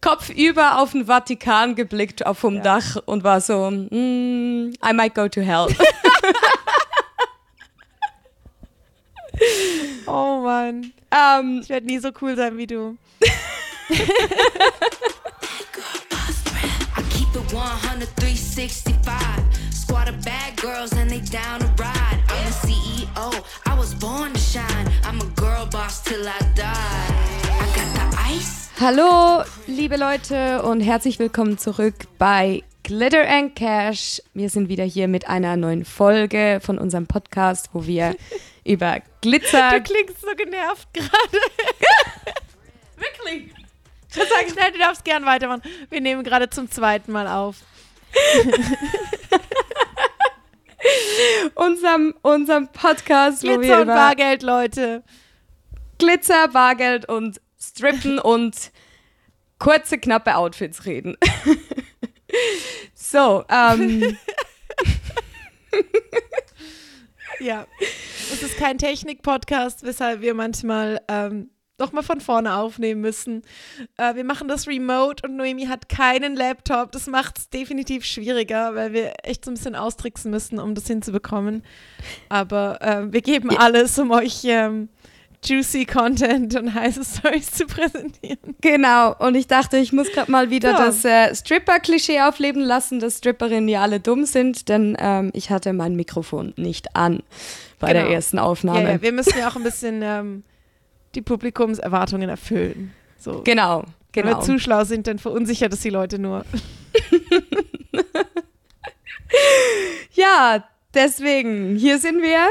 kopfüber auf den Vatikan geblickt auf vom ja. Dach und war so, mm, I might go to hell. oh Mann. Um, ich werde nie so cool sein wie du. Squad of bad girls and they down to ride. I'm the CEO, I was born to shine. I'm a girl boss till I die. Hallo, liebe Leute und herzlich willkommen zurück bei Glitter and Cash. Wir sind wieder hier mit einer neuen Folge von unserem Podcast, wo wir über Glitzer. Du klingst so genervt gerade. Wirklich. Ich würde sagen, schnell, du darfst gern weitermachen. Wir nehmen gerade zum zweiten Mal auf. unserem, unserem Podcast, Glitzer wo wir und Bargeld, Leute. Glitzer, Bargeld und Strippen und kurze, knappe Outfits reden. so, ähm. ja, es ist kein Technik-Podcast, weshalb wir manchmal ähm, nochmal von vorne aufnehmen müssen. Äh, wir machen das remote und Noemi hat keinen Laptop. Das macht es definitiv schwieriger, weil wir echt so ein bisschen austricksen müssen, um das hinzubekommen. Aber äh, wir geben ja. alles, um euch ähm, juicy Content und heiße Stories zu präsentieren. Genau, und ich dachte, ich muss gerade mal wieder ja. das äh, Stripper-Klischee aufleben lassen, dass Stripperinnen ja alle dumm sind, denn ähm, ich hatte mein Mikrofon nicht an bei genau. der ersten Aufnahme. Ja, ja, wir müssen ja auch ein bisschen ähm, die Publikumserwartungen erfüllen. So. Genau, genau. Wenn wir zu schlau sind, dann verunsichert es die Leute nur. ja, deswegen, hier sind wir.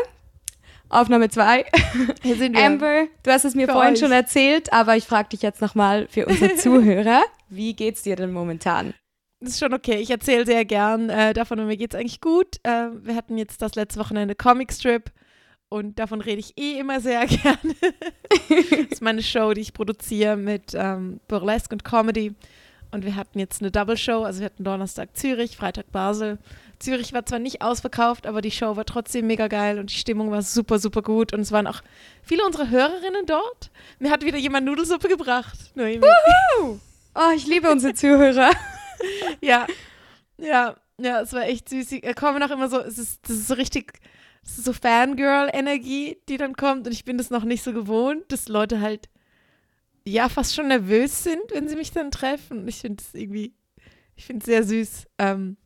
Aufnahme 2. Hier sind wir. Amber, du hast es mir für vorhin euch. schon erzählt, aber ich frage dich jetzt nochmal für unsere Zuhörer. Wie geht's dir denn momentan? Das ist schon okay. Ich erzähle sehr gern äh, davon und mir geht's eigentlich gut. Äh, wir hatten jetzt das letzte Wochenende Comic Strip und davon rede ich eh immer sehr gerne. das ist meine Show, die ich produziere mit ähm, Burlesque und Comedy. Und wir hatten jetzt eine Double Show, also wir hatten Donnerstag Zürich, Freitag Basel. Zürich war zwar nicht ausverkauft, aber die Show war trotzdem mega geil und die Stimmung war super, super gut. Und es waren auch viele unserer Hörerinnen dort. Mir hat wieder jemand Nudelsuppe gebracht. Noemi. Oh, ich liebe unsere Zuhörer. ja, ja, ja, es war echt süß. Sie kommen auch immer so, es ist, das ist so richtig das ist so Fangirl-Energie, die dann kommt. Und ich bin das noch nicht so gewohnt, dass Leute halt ja fast schon nervös sind, wenn sie mich dann treffen. Und ich finde es irgendwie, ich finde es sehr süß. Ähm,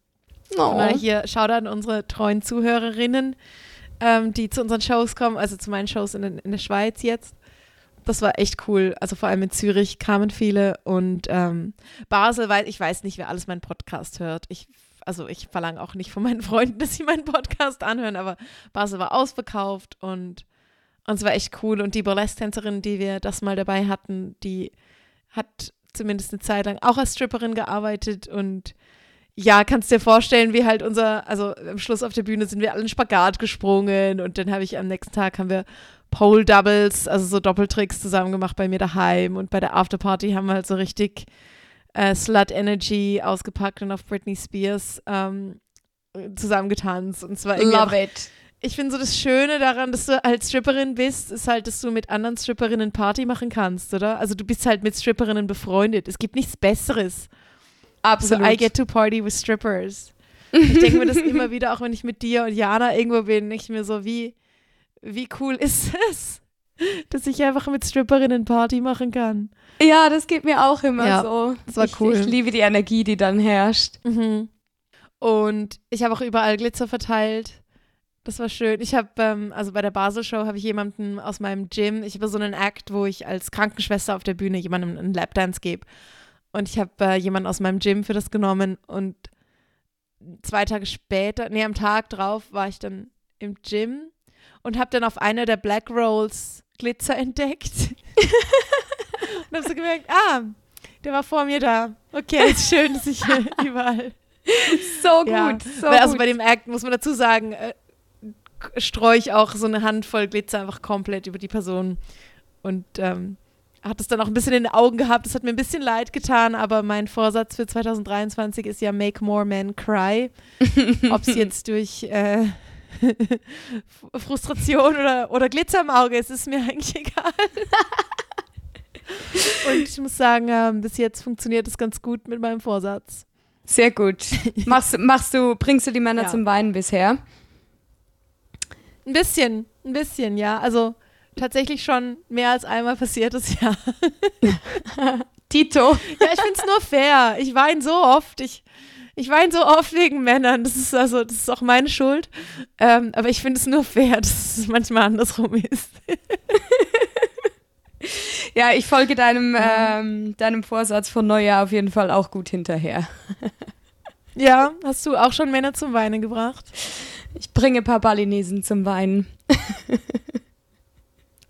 oh. hier Shoutout an unsere treuen Zuhörerinnen, ähm, die zu unseren Shows kommen, also zu meinen Shows in, in der Schweiz jetzt das war echt cool. Also vor allem in Zürich kamen viele und ähm, Basel, weil ich weiß nicht, wer alles meinen Podcast hört. Ich also ich verlange auch nicht von meinen Freunden, dass sie meinen Podcast anhören, aber Basel war ausverkauft und, und es war echt cool. Und die Burlesque-Tänzerin, die wir das mal dabei hatten, die hat zumindest eine Zeit lang auch als Stripperin gearbeitet und ja, kannst dir vorstellen, wie halt unser, also am Schluss auf der Bühne sind wir alle in Spagat gesprungen und dann habe ich am nächsten Tag haben wir Pole Doubles, also so Doppeltricks zusammen gemacht bei mir daheim und bei der Afterparty haben wir halt so richtig äh, Slut Energy ausgepackt und auf Britney Spears ähm, zusammengetanzt. Und zwar Love it. Ich finde so das Schöne daran, dass du als Stripperin bist, ist halt, dass du mit anderen Stripperinnen Party machen kannst, oder? Also du bist halt mit Stripperinnen befreundet. Es gibt nichts Besseres. Absolut. Also I get to party with strippers. ich denke mir das immer wieder, auch wenn ich mit dir und Jana irgendwo bin, ich mir so, wie, wie cool ist es, dass ich einfach mit Stripperinnen Party machen kann. Ja, das geht mir auch immer ja, so. Das war ich, cool. Ich liebe die Energie, die dann herrscht. Mhm. Und ich habe auch überall Glitzer verteilt. Das war schön. Ich habe, ähm, also bei der Basel-Show habe ich jemanden aus meinem Gym, ich habe so einen Act, wo ich als Krankenschwester auf der Bühne jemandem einen Lapdance gebe. Und ich habe äh, jemanden aus meinem Gym für das genommen und zwei Tage später, nee, am Tag drauf war ich dann im Gym und habe dann auf einer der Black Rolls Glitzer entdeckt. und habe so gemerkt, ah, der war vor mir da. Okay, ist schön, dass ich hier überall. So gut, ja. so Also gut. bei dem Act muss man dazu sagen, äh, streue ich auch so eine Handvoll Glitzer einfach komplett über die Person. Und ähm, hat es dann auch ein bisschen in den Augen gehabt. Das hat mir ein bisschen leid getan, aber mein Vorsatz für 2023 ist ja Make More Men Cry. Ob es jetzt durch äh, Frustration oder, oder Glitzer im Auge ist, ist mir eigentlich egal. Und ich muss sagen, äh, bis jetzt funktioniert es ganz gut mit meinem Vorsatz. Sehr gut. Machst, machst du, bringst du die Männer ja. zum Weinen bisher? Ein bisschen, ein bisschen, ja. Also tatsächlich schon mehr als einmal passiert ist, ja. Tito. Ja, ich finde es nur fair. Ich weine so oft. Ich, ich weine so oft wegen Männern. Das ist also, das ist auch meine Schuld. Ähm, aber ich finde es nur fair, dass es manchmal andersrum ist. ja, ich folge deinem, ähm, deinem Vorsatz von Neujahr auf jeden Fall auch gut hinterher. ja, hast du auch schon Männer zum Weinen gebracht? Ich bringe ein paar Balinesen zum Weinen.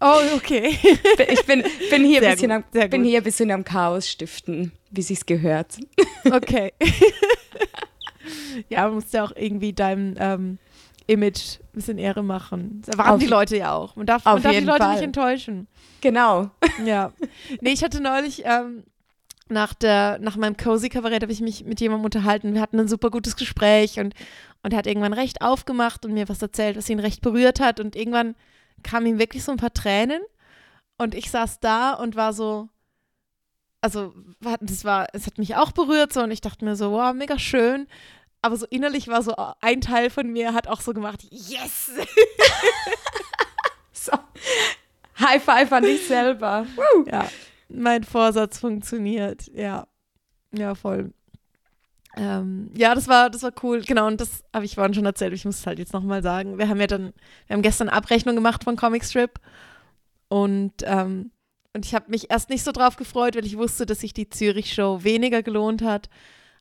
Oh, okay. Ich bin, bin, hier, ein bisschen am, bin hier ein bisschen am Chaos stiften, wie sich's gehört. Okay. ja, man muss ja auch irgendwie deinem ähm, Image ein bisschen Ehre machen. Das erwarten auf, die Leute ja auch. Man darf, man darf die Leute Fall. nicht enttäuschen. Genau. Ja. Nee, ich hatte neulich ähm, nach, der, nach meinem Cozy-Kabarett habe ich mich mit jemandem unterhalten. Wir hatten ein super gutes Gespräch und, und er hat irgendwann recht aufgemacht und mir was erzählt, was ihn recht berührt hat. Und irgendwann kamen ihm wirklich so ein paar Tränen und ich saß da und war so, also das war, es hat mich auch berührt so und ich dachte mir so, wow, mega schön. Aber so innerlich war so ein Teil von mir hat auch so gemacht, yes! so. High five an dich selber. Ja, mein Vorsatz funktioniert. Ja, ja, voll. Ähm, ja, das war, das war cool. Genau, und das habe ich vorhin schon erzählt. Ich muss es halt jetzt nochmal sagen. Wir haben ja dann, wir haben gestern Abrechnung gemacht von Comicstrip. Und, ähm, und ich habe mich erst nicht so drauf gefreut, weil ich wusste, dass sich die Zürich-Show weniger gelohnt hat.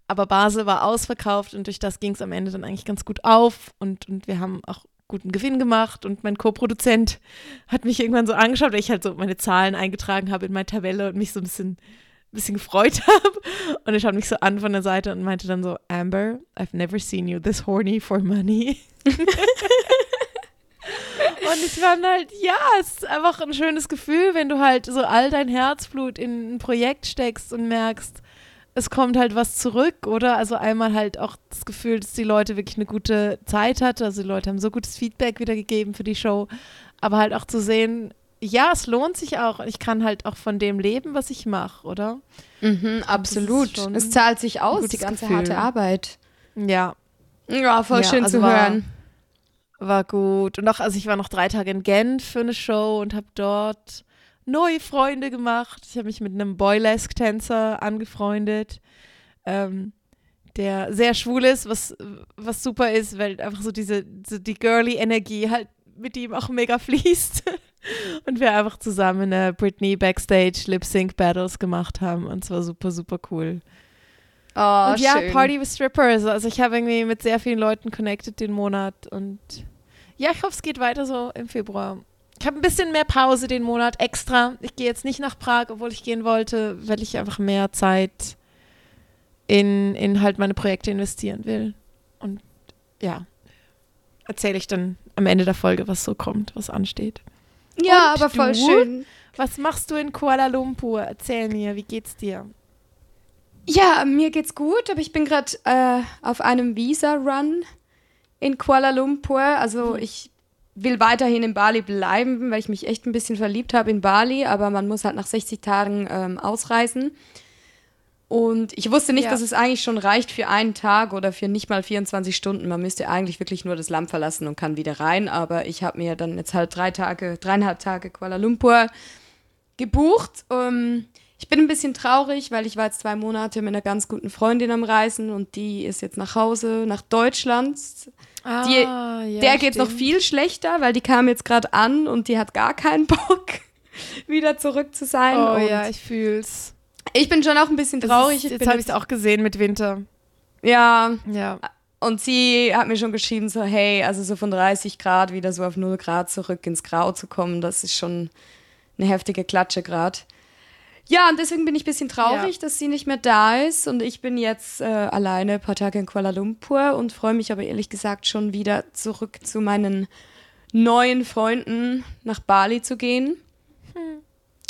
Aber Basel war ausverkauft und durch das ging es am Ende dann eigentlich ganz gut auf. Und, und wir haben auch guten Gewinn gemacht. Und mein Co-Produzent hat mich irgendwann so angeschaut, weil ich halt so meine Zahlen eingetragen habe in meine Tabelle und mich so ein bisschen bisschen gefreut habe. Und er schaut mich so an von der Seite und meinte dann so, Amber, I've never seen you this horny for money. und ich war halt, ja, es ist einfach ein schönes Gefühl, wenn du halt so all dein Herzblut in ein Projekt steckst und merkst, es kommt halt was zurück, oder? Also einmal halt auch das Gefühl, dass die Leute wirklich eine gute Zeit hatten. Also die Leute haben so gutes Feedback wieder gegeben für die Show. Aber halt auch zu sehen, ja, es lohnt sich auch. Ich kann halt auch von dem leben, was ich mache, oder? Mhm, absolut. Es zahlt sich aus, die ganze Gefühl. harte Arbeit. Ja. Ja, voll ja, schön also zu war, hören. War gut. Und auch, also ich war noch drei Tage in Genf für eine Show und habe dort neue Freunde gemacht. Ich habe mich mit einem Boylesque-Tänzer angefreundet, ähm, der sehr schwul ist, was, was super ist, weil einfach so diese, so die girly Energie halt mit ihm auch mega fließt. Und wir einfach zusammen eine Britney Backstage Lip Sync Battles gemacht haben und es war super, super cool. Oh, und ja, schön. Party with Strippers. Also ich habe irgendwie mit sehr vielen Leuten connected den Monat und ja, ich hoffe, es geht weiter so im Februar. Ich habe ein bisschen mehr Pause den Monat extra. Ich gehe jetzt nicht nach Prag, obwohl ich gehen wollte, weil ich einfach mehr Zeit in, in halt meine Projekte investieren will. Und ja, erzähle ich dann am Ende der Folge, was so kommt, was ansteht. Ja, Und aber voll du? schön. Was machst du in Kuala Lumpur? Erzähl mir, wie geht's dir? Ja, mir geht's gut, aber ich bin gerade äh, auf einem Visa-Run in Kuala Lumpur. Also mhm. ich will weiterhin in Bali bleiben, weil ich mich echt ein bisschen verliebt habe in Bali, aber man muss halt nach 60 Tagen ähm, ausreisen. Und ich wusste nicht, ja. dass es eigentlich schon reicht für einen Tag oder für nicht mal 24 Stunden. Man müsste eigentlich wirklich nur das Land verlassen und kann wieder rein. Aber ich habe mir dann jetzt halt drei Tage, dreieinhalb Tage Kuala Lumpur gebucht. Um, ähm, ich bin ein bisschen traurig, weil ich war jetzt zwei Monate mit einer ganz guten Freundin am Reisen und die ist jetzt nach Hause, nach Deutschland. Ah, die, ja, der geht noch viel schlechter, weil die kam jetzt gerade an und die hat gar keinen Bock, wieder zurück zu sein. Oh ja, ich fühl's. Ich bin schon auch ein bisschen traurig. Ist, jetzt habe ich es auch gesehen mit Winter. Ja. Ja. Und sie hat mir schon geschrieben, so, hey, also so von 30 Grad wieder so auf 0 Grad zurück ins Grau zu kommen, das ist schon eine heftige Klatsche gerade. Ja, und deswegen bin ich ein bisschen traurig, ja. dass sie nicht mehr da ist. Und ich bin jetzt äh, alleine ein paar Tage in Kuala Lumpur und freue mich aber ehrlich gesagt schon wieder zurück zu meinen neuen Freunden nach Bali zu gehen.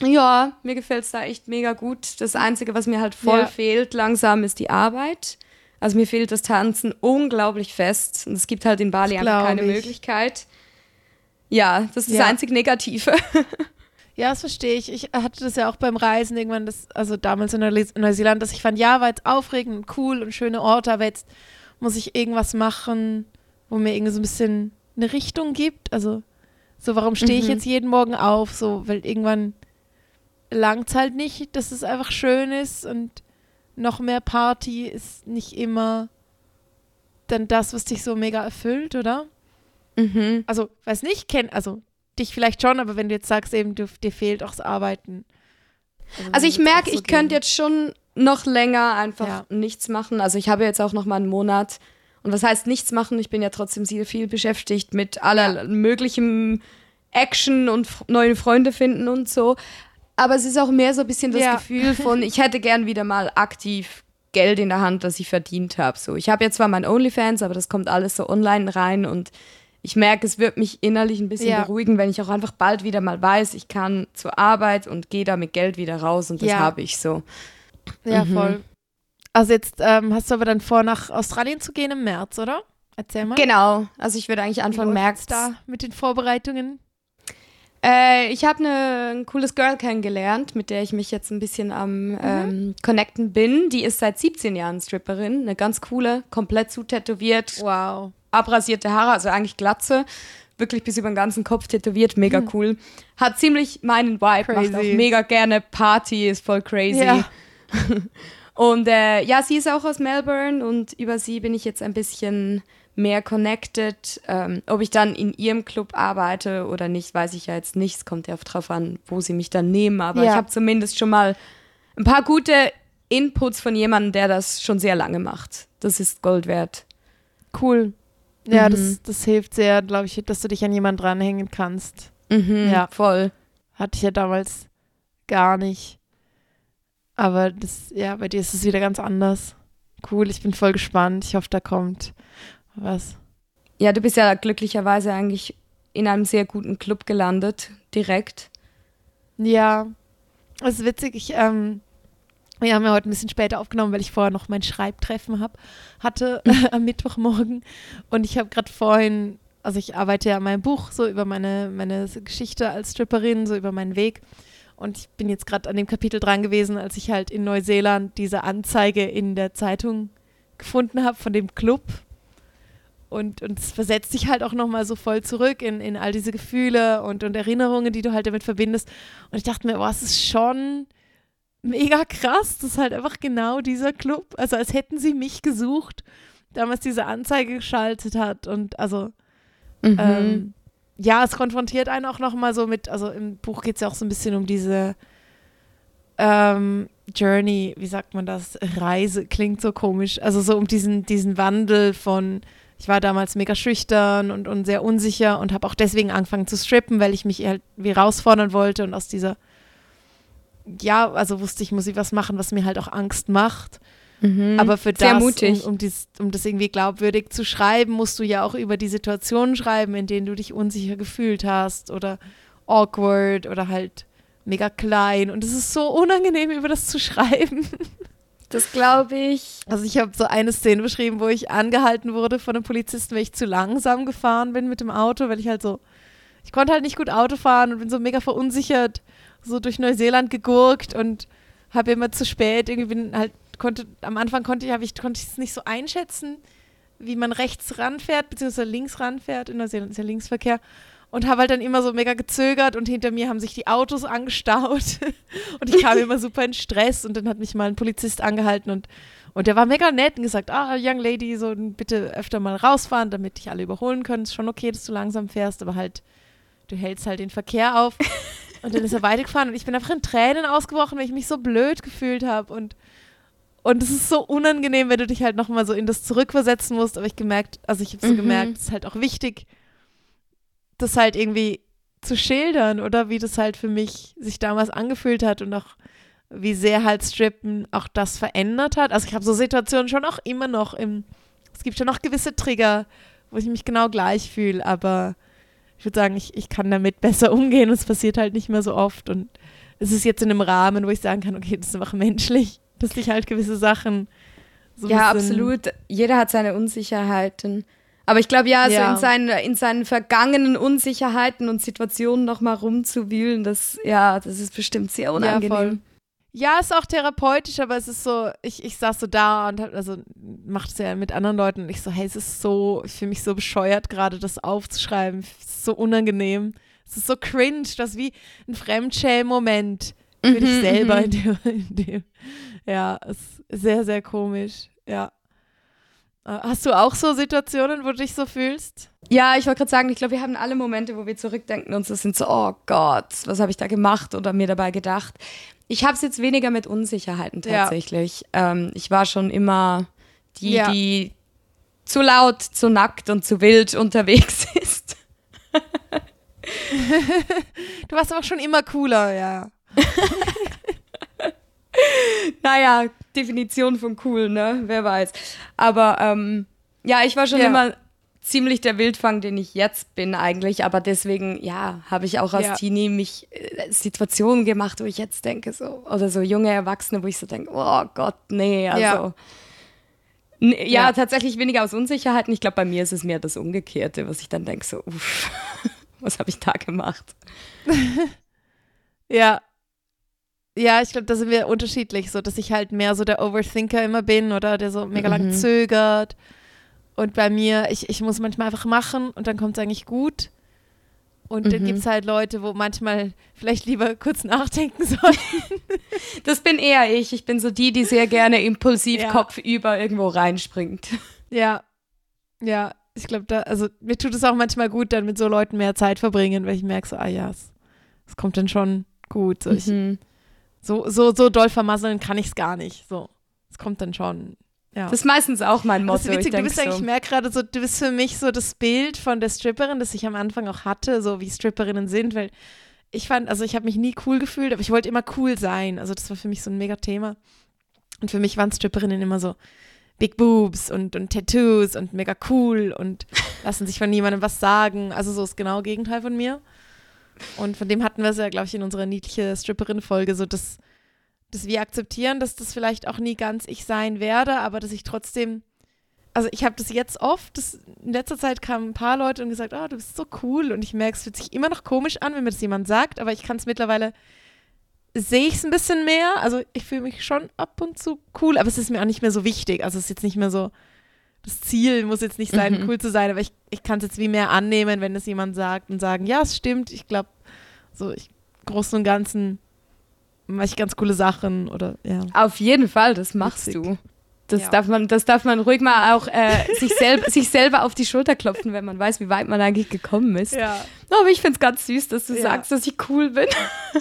Ja, mir gefällt es da echt mega gut. Das Einzige, was mir halt voll ja. fehlt langsam, ist die Arbeit. Also mir fehlt das Tanzen unglaublich fest. Und es gibt halt in Bali einfach keine ich. Möglichkeit. Ja, das ist ja. das einzig Negative. Ja, das verstehe ich. Ich hatte das ja auch beim Reisen irgendwann, das, also damals in Neuseeland, dass ich fand, ja, war jetzt aufregend und cool und schöne Orte, aber jetzt muss ich irgendwas machen, wo mir irgendwie so ein bisschen eine Richtung gibt. Also, so, warum stehe ich mhm. jetzt jeden Morgen auf? So, weil irgendwann langt es halt nicht, dass es einfach schön ist und noch mehr Party ist nicht immer dann das, was dich so mega erfüllt, oder? Mhm. Also, weiß nicht, kenn, also dich vielleicht schon, aber wenn du jetzt sagst, eben, du, dir fehlt auch das Arbeiten. Also, also ich merke, so ich könnte jetzt schon noch länger einfach ja. nichts machen. Also ich habe jetzt auch noch mal einen Monat. Und was heißt nichts machen? Ich bin ja trotzdem sehr viel beschäftigt mit aller ja. möglichen Action und neue Freunde finden und so. Aber es ist auch mehr so ein bisschen das ja. Gefühl von, ich hätte gern wieder mal aktiv Geld in der Hand, das ich verdient habe. So, ich habe jetzt zwar mein OnlyFans, aber das kommt alles so online rein und ich merke, es wird mich innerlich ein bisschen ja. beruhigen, wenn ich auch einfach bald wieder mal weiß, ich kann zur Arbeit und gehe da mit Geld wieder raus und das ja. habe ich so. Ja, mhm. voll. Also jetzt ähm, hast du aber dann vor, nach Australien zu gehen im März, oder? Erzähl mal. Genau. Also ich würde eigentlich Anfang März da mit den Vorbereitungen. Äh, ich habe ne, ein cooles Girl kennengelernt, mit der ich mich jetzt ein bisschen am mhm. ähm, Connecten bin. Die ist seit 17 Jahren Stripperin. Eine ganz coole, komplett zutätowiert. Wow abrasierte Haare, also eigentlich Glatze, wirklich bis über den ganzen Kopf tätowiert, mega mhm. cool. Hat ziemlich meinen Vibe, crazy. macht auch mega gerne Party, ist voll crazy. Ja. und äh, ja, sie ist auch aus Melbourne und über sie bin ich jetzt ein bisschen mehr connected. Ähm, ob ich dann in ihrem Club arbeite oder nicht, weiß ich ja jetzt nicht. Es kommt ja drauf an, wo sie mich dann nehmen. Aber ja. ich habe zumindest schon mal ein paar gute Inputs von jemandem, der das schon sehr lange macht. Das ist Gold wert. Cool. Ja, mhm. das, das hilft sehr, glaube ich, dass du dich an jemanden dranhängen kannst. Mhm, ja, voll. Hatte ich ja damals gar nicht. Aber das, ja, bei dir ist es wieder ganz anders. Cool, ich bin voll gespannt. Ich hoffe, da kommt was. Ja, du bist ja glücklicherweise eigentlich in einem sehr guten Club gelandet, direkt. Ja, es ist witzig. Ich ähm, wir haben ja heute ein bisschen später aufgenommen, weil ich vorher noch mein Schreibtreffen hab, hatte am Mittwochmorgen. Und ich habe gerade vorhin, also ich arbeite ja an meinem Buch, so über meine, meine Geschichte als Stripperin, so über meinen Weg. Und ich bin jetzt gerade an dem Kapitel dran gewesen, als ich halt in Neuseeland diese Anzeige in der Zeitung gefunden habe von dem Club. Und, und es versetzt dich halt auch nochmal so voll zurück in, in all diese Gefühle und, und Erinnerungen, die du halt damit verbindest. Und ich dachte mir, boah, es ist schon mega krass. Das ist halt einfach genau dieser Club. Also als hätten sie mich gesucht, damals diese Anzeige geschaltet hat. Und also mhm. ähm, ja, es konfrontiert einen auch nochmal so mit, also im Buch geht es ja auch so ein bisschen um diese ähm, Journey, wie sagt man das? Reise, klingt so komisch. Also so um diesen, diesen Wandel von, ich war damals mega schüchtern und, und sehr unsicher und habe auch deswegen angefangen zu strippen, weil ich mich halt wie herausfordern wollte und aus dieser ja, also wusste ich, muss ich was machen, was mir halt auch Angst macht. Mhm. Aber für das, um, um, dies, um das irgendwie glaubwürdig zu schreiben, musst du ja auch über die Situationen schreiben, in denen du dich unsicher gefühlt hast oder awkward oder halt mega klein. Und es ist so unangenehm, über das zu schreiben. Das glaube ich. Also ich habe so eine Szene beschrieben, wo ich angehalten wurde von einem Polizisten, weil ich zu langsam gefahren bin mit dem Auto, weil ich halt so, ich konnte halt nicht gut Auto fahren und bin so mega verunsichert so durch Neuseeland gegurkt und habe immer zu spät irgendwie bin halt konnte am Anfang konnte ich ich konnte es nicht so einschätzen, wie man rechts ranfährt beziehungsweise links ranfährt in Neuseeland ist ja Linksverkehr und habe halt dann immer so mega gezögert und hinter mir haben sich die Autos angestaut und ich kam immer super in Stress und dann hat mich mal ein Polizist angehalten und und der war mega nett und gesagt, ah, Young Lady, so bitte öfter mal rausfahren, damit dich alle überholen können. Ist schon okay, dass du langsam fährst, aber halt, du hältst halt den Verkehr auf. Und dann ist er weitergefahren und ich bin einfach in Tränen ausgebrochen, weil ich mich so blöd gefühlt habe. Und, und es ist so unangenehm, wenn du dich halt nochmal so in das zurückversetzen musst. Aber ich gemerkt, also ich habe so mhm. gemerkt, es ist halt auch wichtig, das halt irgendwie zu schildern oder wie das halt für mich sich damals angefühlt hat und auch wie sehr halt Strippen auch das verändert hat. Also ich habe so Situationen schon auch immer noch im, es gibt schon noch gewisse Trigger, wo ich mich genau gleich fühle, aber ich würde sagen, ich, ich kann damit besser umgehen und es passiert halt nicht mehr so oft. Und es ist jetzt in einem Rahmen, wo ich sagen kann, okay, das ist einfach menschlich, dass sich halt gewisse Sachen so Ja, absolut. Jeder hat seine Unsicherheiten. Aber ich glaube, ja, ja. So in, seinen, in seinen vergangenen Unsicherheiten und Situationen nochmal rumzuwühlen, das, ja, das ist bestimmt sehr unangenehm. Ja, ja, ist auch therapeutisch, aber es ist so, ich, ich saß so da und hab, also macht es ja mit anderen Leuten und ich so, hey, es ist so, ich fühle mich so bescheuert, gerade das aufzuschreiben. Es ist so unangenehm. Es ist so cringe, das ist wie ein Fremdschämen-Moment für mhm, dich selber mhm. in dem, in dem. Ja, ist sehr, sehr komisch. Ja. Äh, hast du auch so Situationen, wo du dich so fühlst? Ja, ich wollte gerade sagen, ich glaube, wir haben alle Momente, wo wir zurückdenken und so sind so, oh Gott, was habe ich da gemacht oder mir dabei gedacht. Ich habe es jetzt weniger mit Unsicherheiten tatsächlich. Ja. Ähm, ich war schon immer die, ja. die zu laut, zu nackt und zu wild unterwegs ist. du warst aber schon immer cooler, ja. naja, Definition von cool, ne? Wer weiß. Aber ähm, ja, ich war schon ja. immer ziemlich der Wildfang, den ich jetzt bin eigentlich. Aber deswegen, ja, habe ich auch als ja. Teenie mich äh, Situationen gemacht, wo ich jetzt denke, so, oder so junge Erwachsene, wo ich so denke, oh Gott, nee, also. Ja. Ja, ja, tatsächlich weniger aus Unsicherheiten. Ich glaube, bei mir ist es mehr das Umgekehrte, was ich dann denke, so, uff, was habe ich da gemacht? ja, ja, ich glaube, da sind wir unterschiedlich, so dass ich halt mehr so der Overthinker immer bin oder der so mega lang mhm. zögert. Und bei mir, ich, ich muss manchmal einfach machen und dann kommt es eigentlich gut. Und mhm. dann gibt es halt Leute, wo manchmal vielleicht lieber kurz nachdenken sollten. Das bin eher ich. Ich bin so die, die sehr gerne impulsiv ja. kopfüber irgendwo reinspringt. Ja, ja. Ich glaube, da, also mir tut es auch manchmal gut, dann mit so Leuten mehr Zeit verbringen, weil ich merke so, ah ja, es, es kommt dann schon gut. So, mhm. ich, so, so, so doll vermasseln kann ich es gar nicht. So, es kommt dann schon. Ja. Das ist meistens auch mein Motto. Das ist witzig, du bist so. eigentlich, ich merke gerade so, du bist für mich so das Bild von der Stripperin, das ich am Anfang auch hatte, so wie Stripperinnen sind, weil ich fand, also ich habe mich nie cool gefühlt, aber ich wollte immer cool sein. Also das war für mich so ein mega Thema. Und für mich waren Stripperinnen immer so Big Boobs und, und Tattoos und mega cool und lassen sich von niemandem was sagen. Also so das genaue Gegenteil von mir. Und von dem hatten wir es ja, glaube ich, in unserer niedliche Stripperin-Folge, so dass, dass wir akzeptieren, dass das vielleicht auch nie ganz ich sein werde, aber dass ich trotzdem, also ich habe das jetzt oft, das, in letzter Zeit kamen ein paar Leute und gesagt, oh, du bist so cool. Und ich merke, es fühlt sich immer noch komisch an, wenn mir das jemand sagt, aber ich kann es mittlerweile, sehe ich es ein bisschen mehr, also ich fühle mich schon ab und zu cool, aber es ist mir auch nicht mehr so wichtig, also es ist jetzt nicht mehr so, das Ziel muss jetzt nicht sein, mhm. cool zu sein, aber ich, ich kann es jetzt wie mehr annehmen, wenn es jemand sagt und sagen, ja, es stimmt, ich glaube, so ich, Großen und Ganzen mache ich ganz coole Sachen oder ja. Auf jeden Fall, das machst Witzig. du. Das, ja. darf man, das darf man ruhig mal auch äh, sich, selb, sich selber auf die Schulter klopfen, wenn man weiß, wie weit man eigentlich gekommen ist. Ja. Aber ich finde es ganz süß, dass du ja. sagst, dass ich cool bin.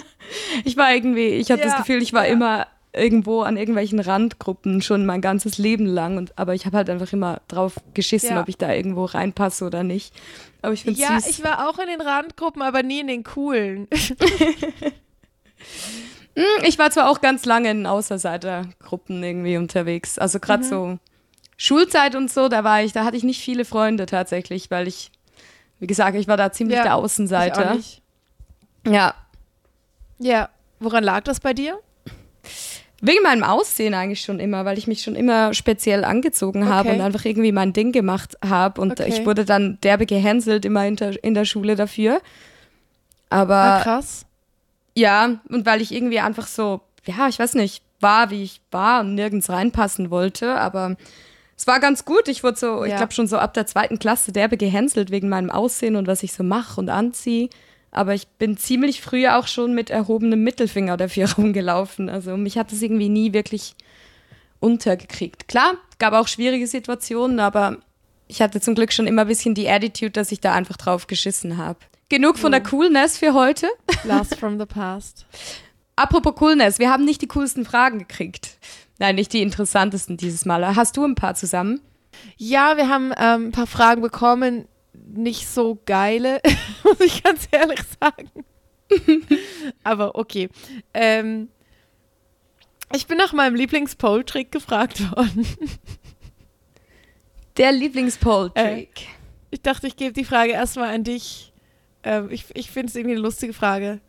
ich war irgendwie, ich habe das Gefühl, ich war immer irgendwo an irgendwelchen Randgruppen schon mein ganzes Leben lang. Und, aber ich habe halt einfach immer drauf geschissen, ja. ob ich da irgendwo reinpasse oder nicht. Aber ich finde Ja, süß. ich war auch in den Randgruppen, aber nie in den coolen. Hm, ich war zwar auch ganz lange in Außerseitergruppen irgendwie unterwegs. Also gerade mhm. so Schulzeit und so, da war ich, da hatte ich nicht viele Freunde tatsächlich, weil ich, wie gesagt, ich war da ziemlich ja, der Außenseiter. Ja. Ja. Woran lag das bei dir? Wegen meinem Aussehen eigentlich schon immer, weil ich mich schon immer speziell angezogen okay. habe und einfach irgendwie mein Ding gemacht habe. Und okay. ich wurde dann derbe gehänselt immer in der, in der Schule dafür. Aber. Ah, krass. Ja, und weil ich irgendwie einfach so, ja, ich weiß nicht, war, wie ich war und nirgends reinpassen wollte. Aber es war ganz gut. Ich wurde so, ja. ich glaube schon so ab der zweiten Klasse derbe gehänselt wegen meinem Aussehen und was ich so mache und anziehe. Aber ich bin ziemlich früh auch schon mit erhobenem Mittelfinger dafür rumgelaufen. Also mich hat das irgendwie nie wirklich untergekriegt. Klar, gab auch schwierige Situationen, aber ich hatte zum Glück schon immer ein bisschen die Attitude, dass ich da einfach drauf geschissen habe. Genug von der Coolness für heute. Last from the past. Apropos Coolness, wir haben nicht die coolsten Fragen gekriegt. Nein, nicht die interessantesten dieses Mal. Hast du ein paar zusammen? Ja, wir haben ähm, ein paar Fragen bekommen, nicht so geile, muss ich ganz ehrlich sagen. Aber okay. Ähm, ich bin nach meinem Lieblings-Pole-Trick gefragt worden. Der Lieblings-Pole-Trick. Äh, ich dachte, ich gebe die Frage erstmal an dich. Ähm, ich ich finde es irgendwie eine lustige Frage.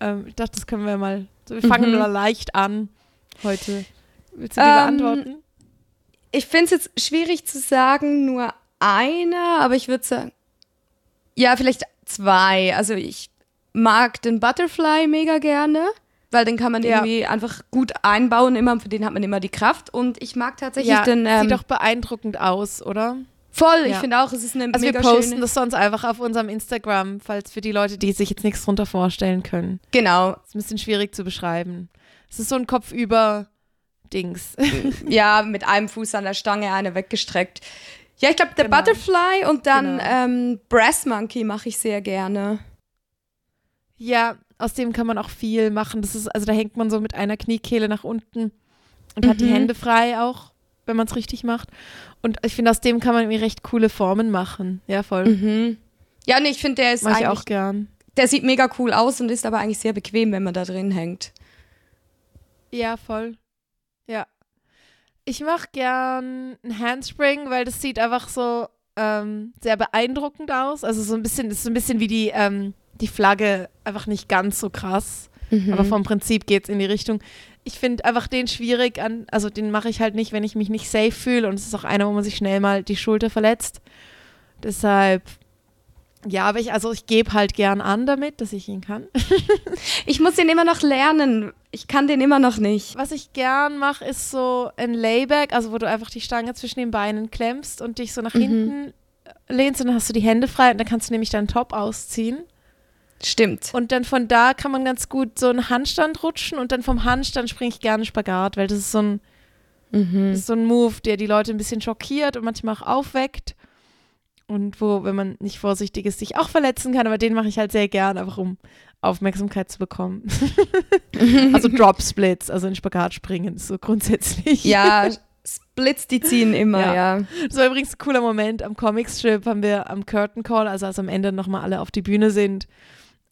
Ähm, ich dachte, das können wir mal. So, wir fangen mhm. mal leicht an heute. Willst du die ähm, beantworten? Ich finde es jetzt schwierig zu sagen, nur einer, aber ich würde sagen, ja, vielleicht zwei. Also ich mag den Butterfly mega gerne, weil den kann man ja. irgendwie einfach gut einbauen, immer, für den hat man immer die Kraft. Und ich mag tatsächlich ja, den. Ähm, sieht doch beeindruckend aus, oder? Voll, ja. ich finde auch, es ist eine also mega wir posten das sonst einfach auf unserem Instagram, falls für die Leute, die sich jetzt nichts drunter vorstellen können. Genau. Ist ein bisschen schwierig zu beschreiben. Es ist so ein Kopfüber Dings. ja, mit einem Fuß an der Stange, eine weggestreckt. Ja, ich glaube, der genau. Butterfly und dann genau. ähm, Brass Monkey mache ich sehr gerne. Ja, aus dem kann man auch viel machen. Das ist, also da hängt man so mit einer Kniekehle nach unten und mhm. hat die mhm. Hände frei auch, wenn man es richtig macht. Und ich finde, aus dem kann man irgendwie recht coole Formen machen. Ja, voll. Mhm. Ja, nee, ich finde, der ist Mach ich auch gern. Der sieht mega cool aus und ist aber eigentlich sehr bequem, wenn man da drin hängt. Ja, voll. Ja. Ich mache gern ein Handspring, weil das sieht einfach so ähm, sehr beeindruckend aus. Also so ein bisschen, das ist so ein bisschen wie die, ähm, die Flagge, einfach nicht ganz so krass. Mhm. Aber vom Prinzip geht es in die Richtung ich finde einfach den schwierig an, also den mache ich halt nicht, wenn ich mich nicht safe fühle und es ist auch einer, wo man sich schnell mal die Schulter verletzt. Deshalb, ja, aber ich, also ich gebe halt gern an damit, dass ich ihn kann. ich muss den immer noch lernen. Ich kann den immer noch nicht. Was ich gern mache, ist so ein Layback, also wo du einfach die Stange zwischen den Beinen klemmst und dich so nach mhm. hinten lehnst und dann hast du die Hände frei und dann kannst du nämlich deinen Top ausziehen. Stimmt. Und dann von da kann man ganz gut so einen Handstand rutschen und dann vom Handstand springe ich gerne Spagat, weil das ist so ein, mhm. ist so ein Move, der die Leute ein bisschen schockiert und manchmal auch aufweckt. Und wo, wenn man nicht vorsichtig ist, sich auch verletzen kann, aber den mache ich halt sehr gern, einfach um Aufmerksamkeit zu bekommen. also Drop Splits, also in Spagat springen, so grundsätzlich. Ja, Splits, die ziehen immer, ja. ja. Das war übrigens ein cooler Moment. Am Comic Strip haben wir am Curtain Call, also als am Ende nochmal alle auf die Bühne sind,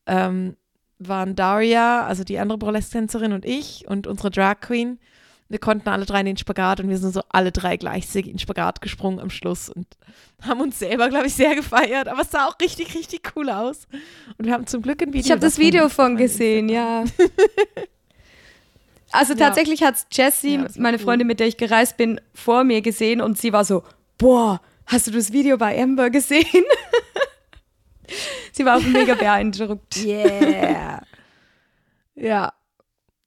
ähm, waren Daria, also die andere Burlesque-Tänzerin und ich und unsere Drag Queen. Wir konnten alle drei in den Spagat und wir sind so alle drei gleichzeitig in den Spagat gesprungen am Schluss und haben uns selber, glaube ich, sehr gefeiert. Aber es sah auch richtig, richtig cool aus. Und wir haben zum Glück ein Video. Ich habe das Video von gesehen, ja. also tatsächlich hat Jessie, ja, meine cool. Freundin, mit der ich gereist bin, vor mir gesehen und sie war so, boah, hast du das Video bei Amber gesehen? Sie war auch mega beeindruckt. Yeah. ja.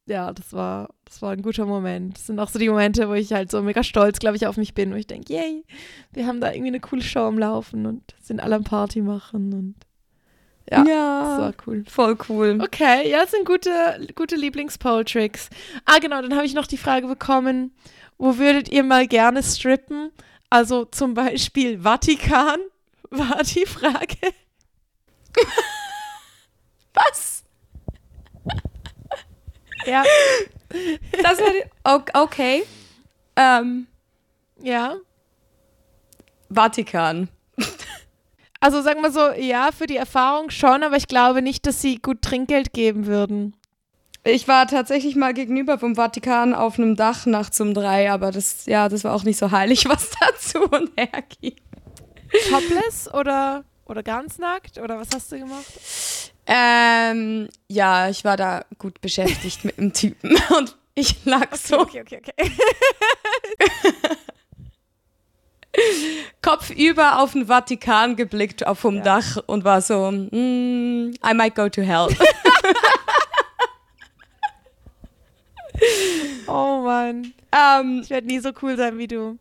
Ja, das war, das war ein guter Moment. Das sind auch so die Momente, wo ich halt so mega stolz, glaube ich, auf mich bin, wo ich denke, yay, wir haben da irgendwie eine coole Show am Laufen und sind alle am Party machen und ja, ja, das war cool. Voll cool. Okay, ja, das sind gute, gute Lieblings-Pole-Tricks. Ah, genau, dann habe ich noch die Frage bekommen, wo würdet ihr mal gerne strippen? Also zum Beispiel Vatikan war die Frage. Was? Ja. Das war okay. Ähm, ja. Vatikan. Also sagen wir so, ja, für die Erfahrung schon, aber ich glaube nicht, dass sie gut Trinkgeld geben würden. Ich war tatsächlich mal gegenüber vom Vatikan auf einem Dach nachts um drei, aber das, ja, das war auch nicht so heilig, was dazu und her ging. Topless oder? Oder ganz nackt? Oder was hast du gemacht? Ähm, ja, ich war da gut beschäftigt mit dem Typen und ich lag okay, so. Okay, okay, okay. Kopfüber auf den Vatikan geblickt auf vom ja. Dach und war so, mm, I might go to hell. oh Mann. Um, ich werde nie so cool sein wie du.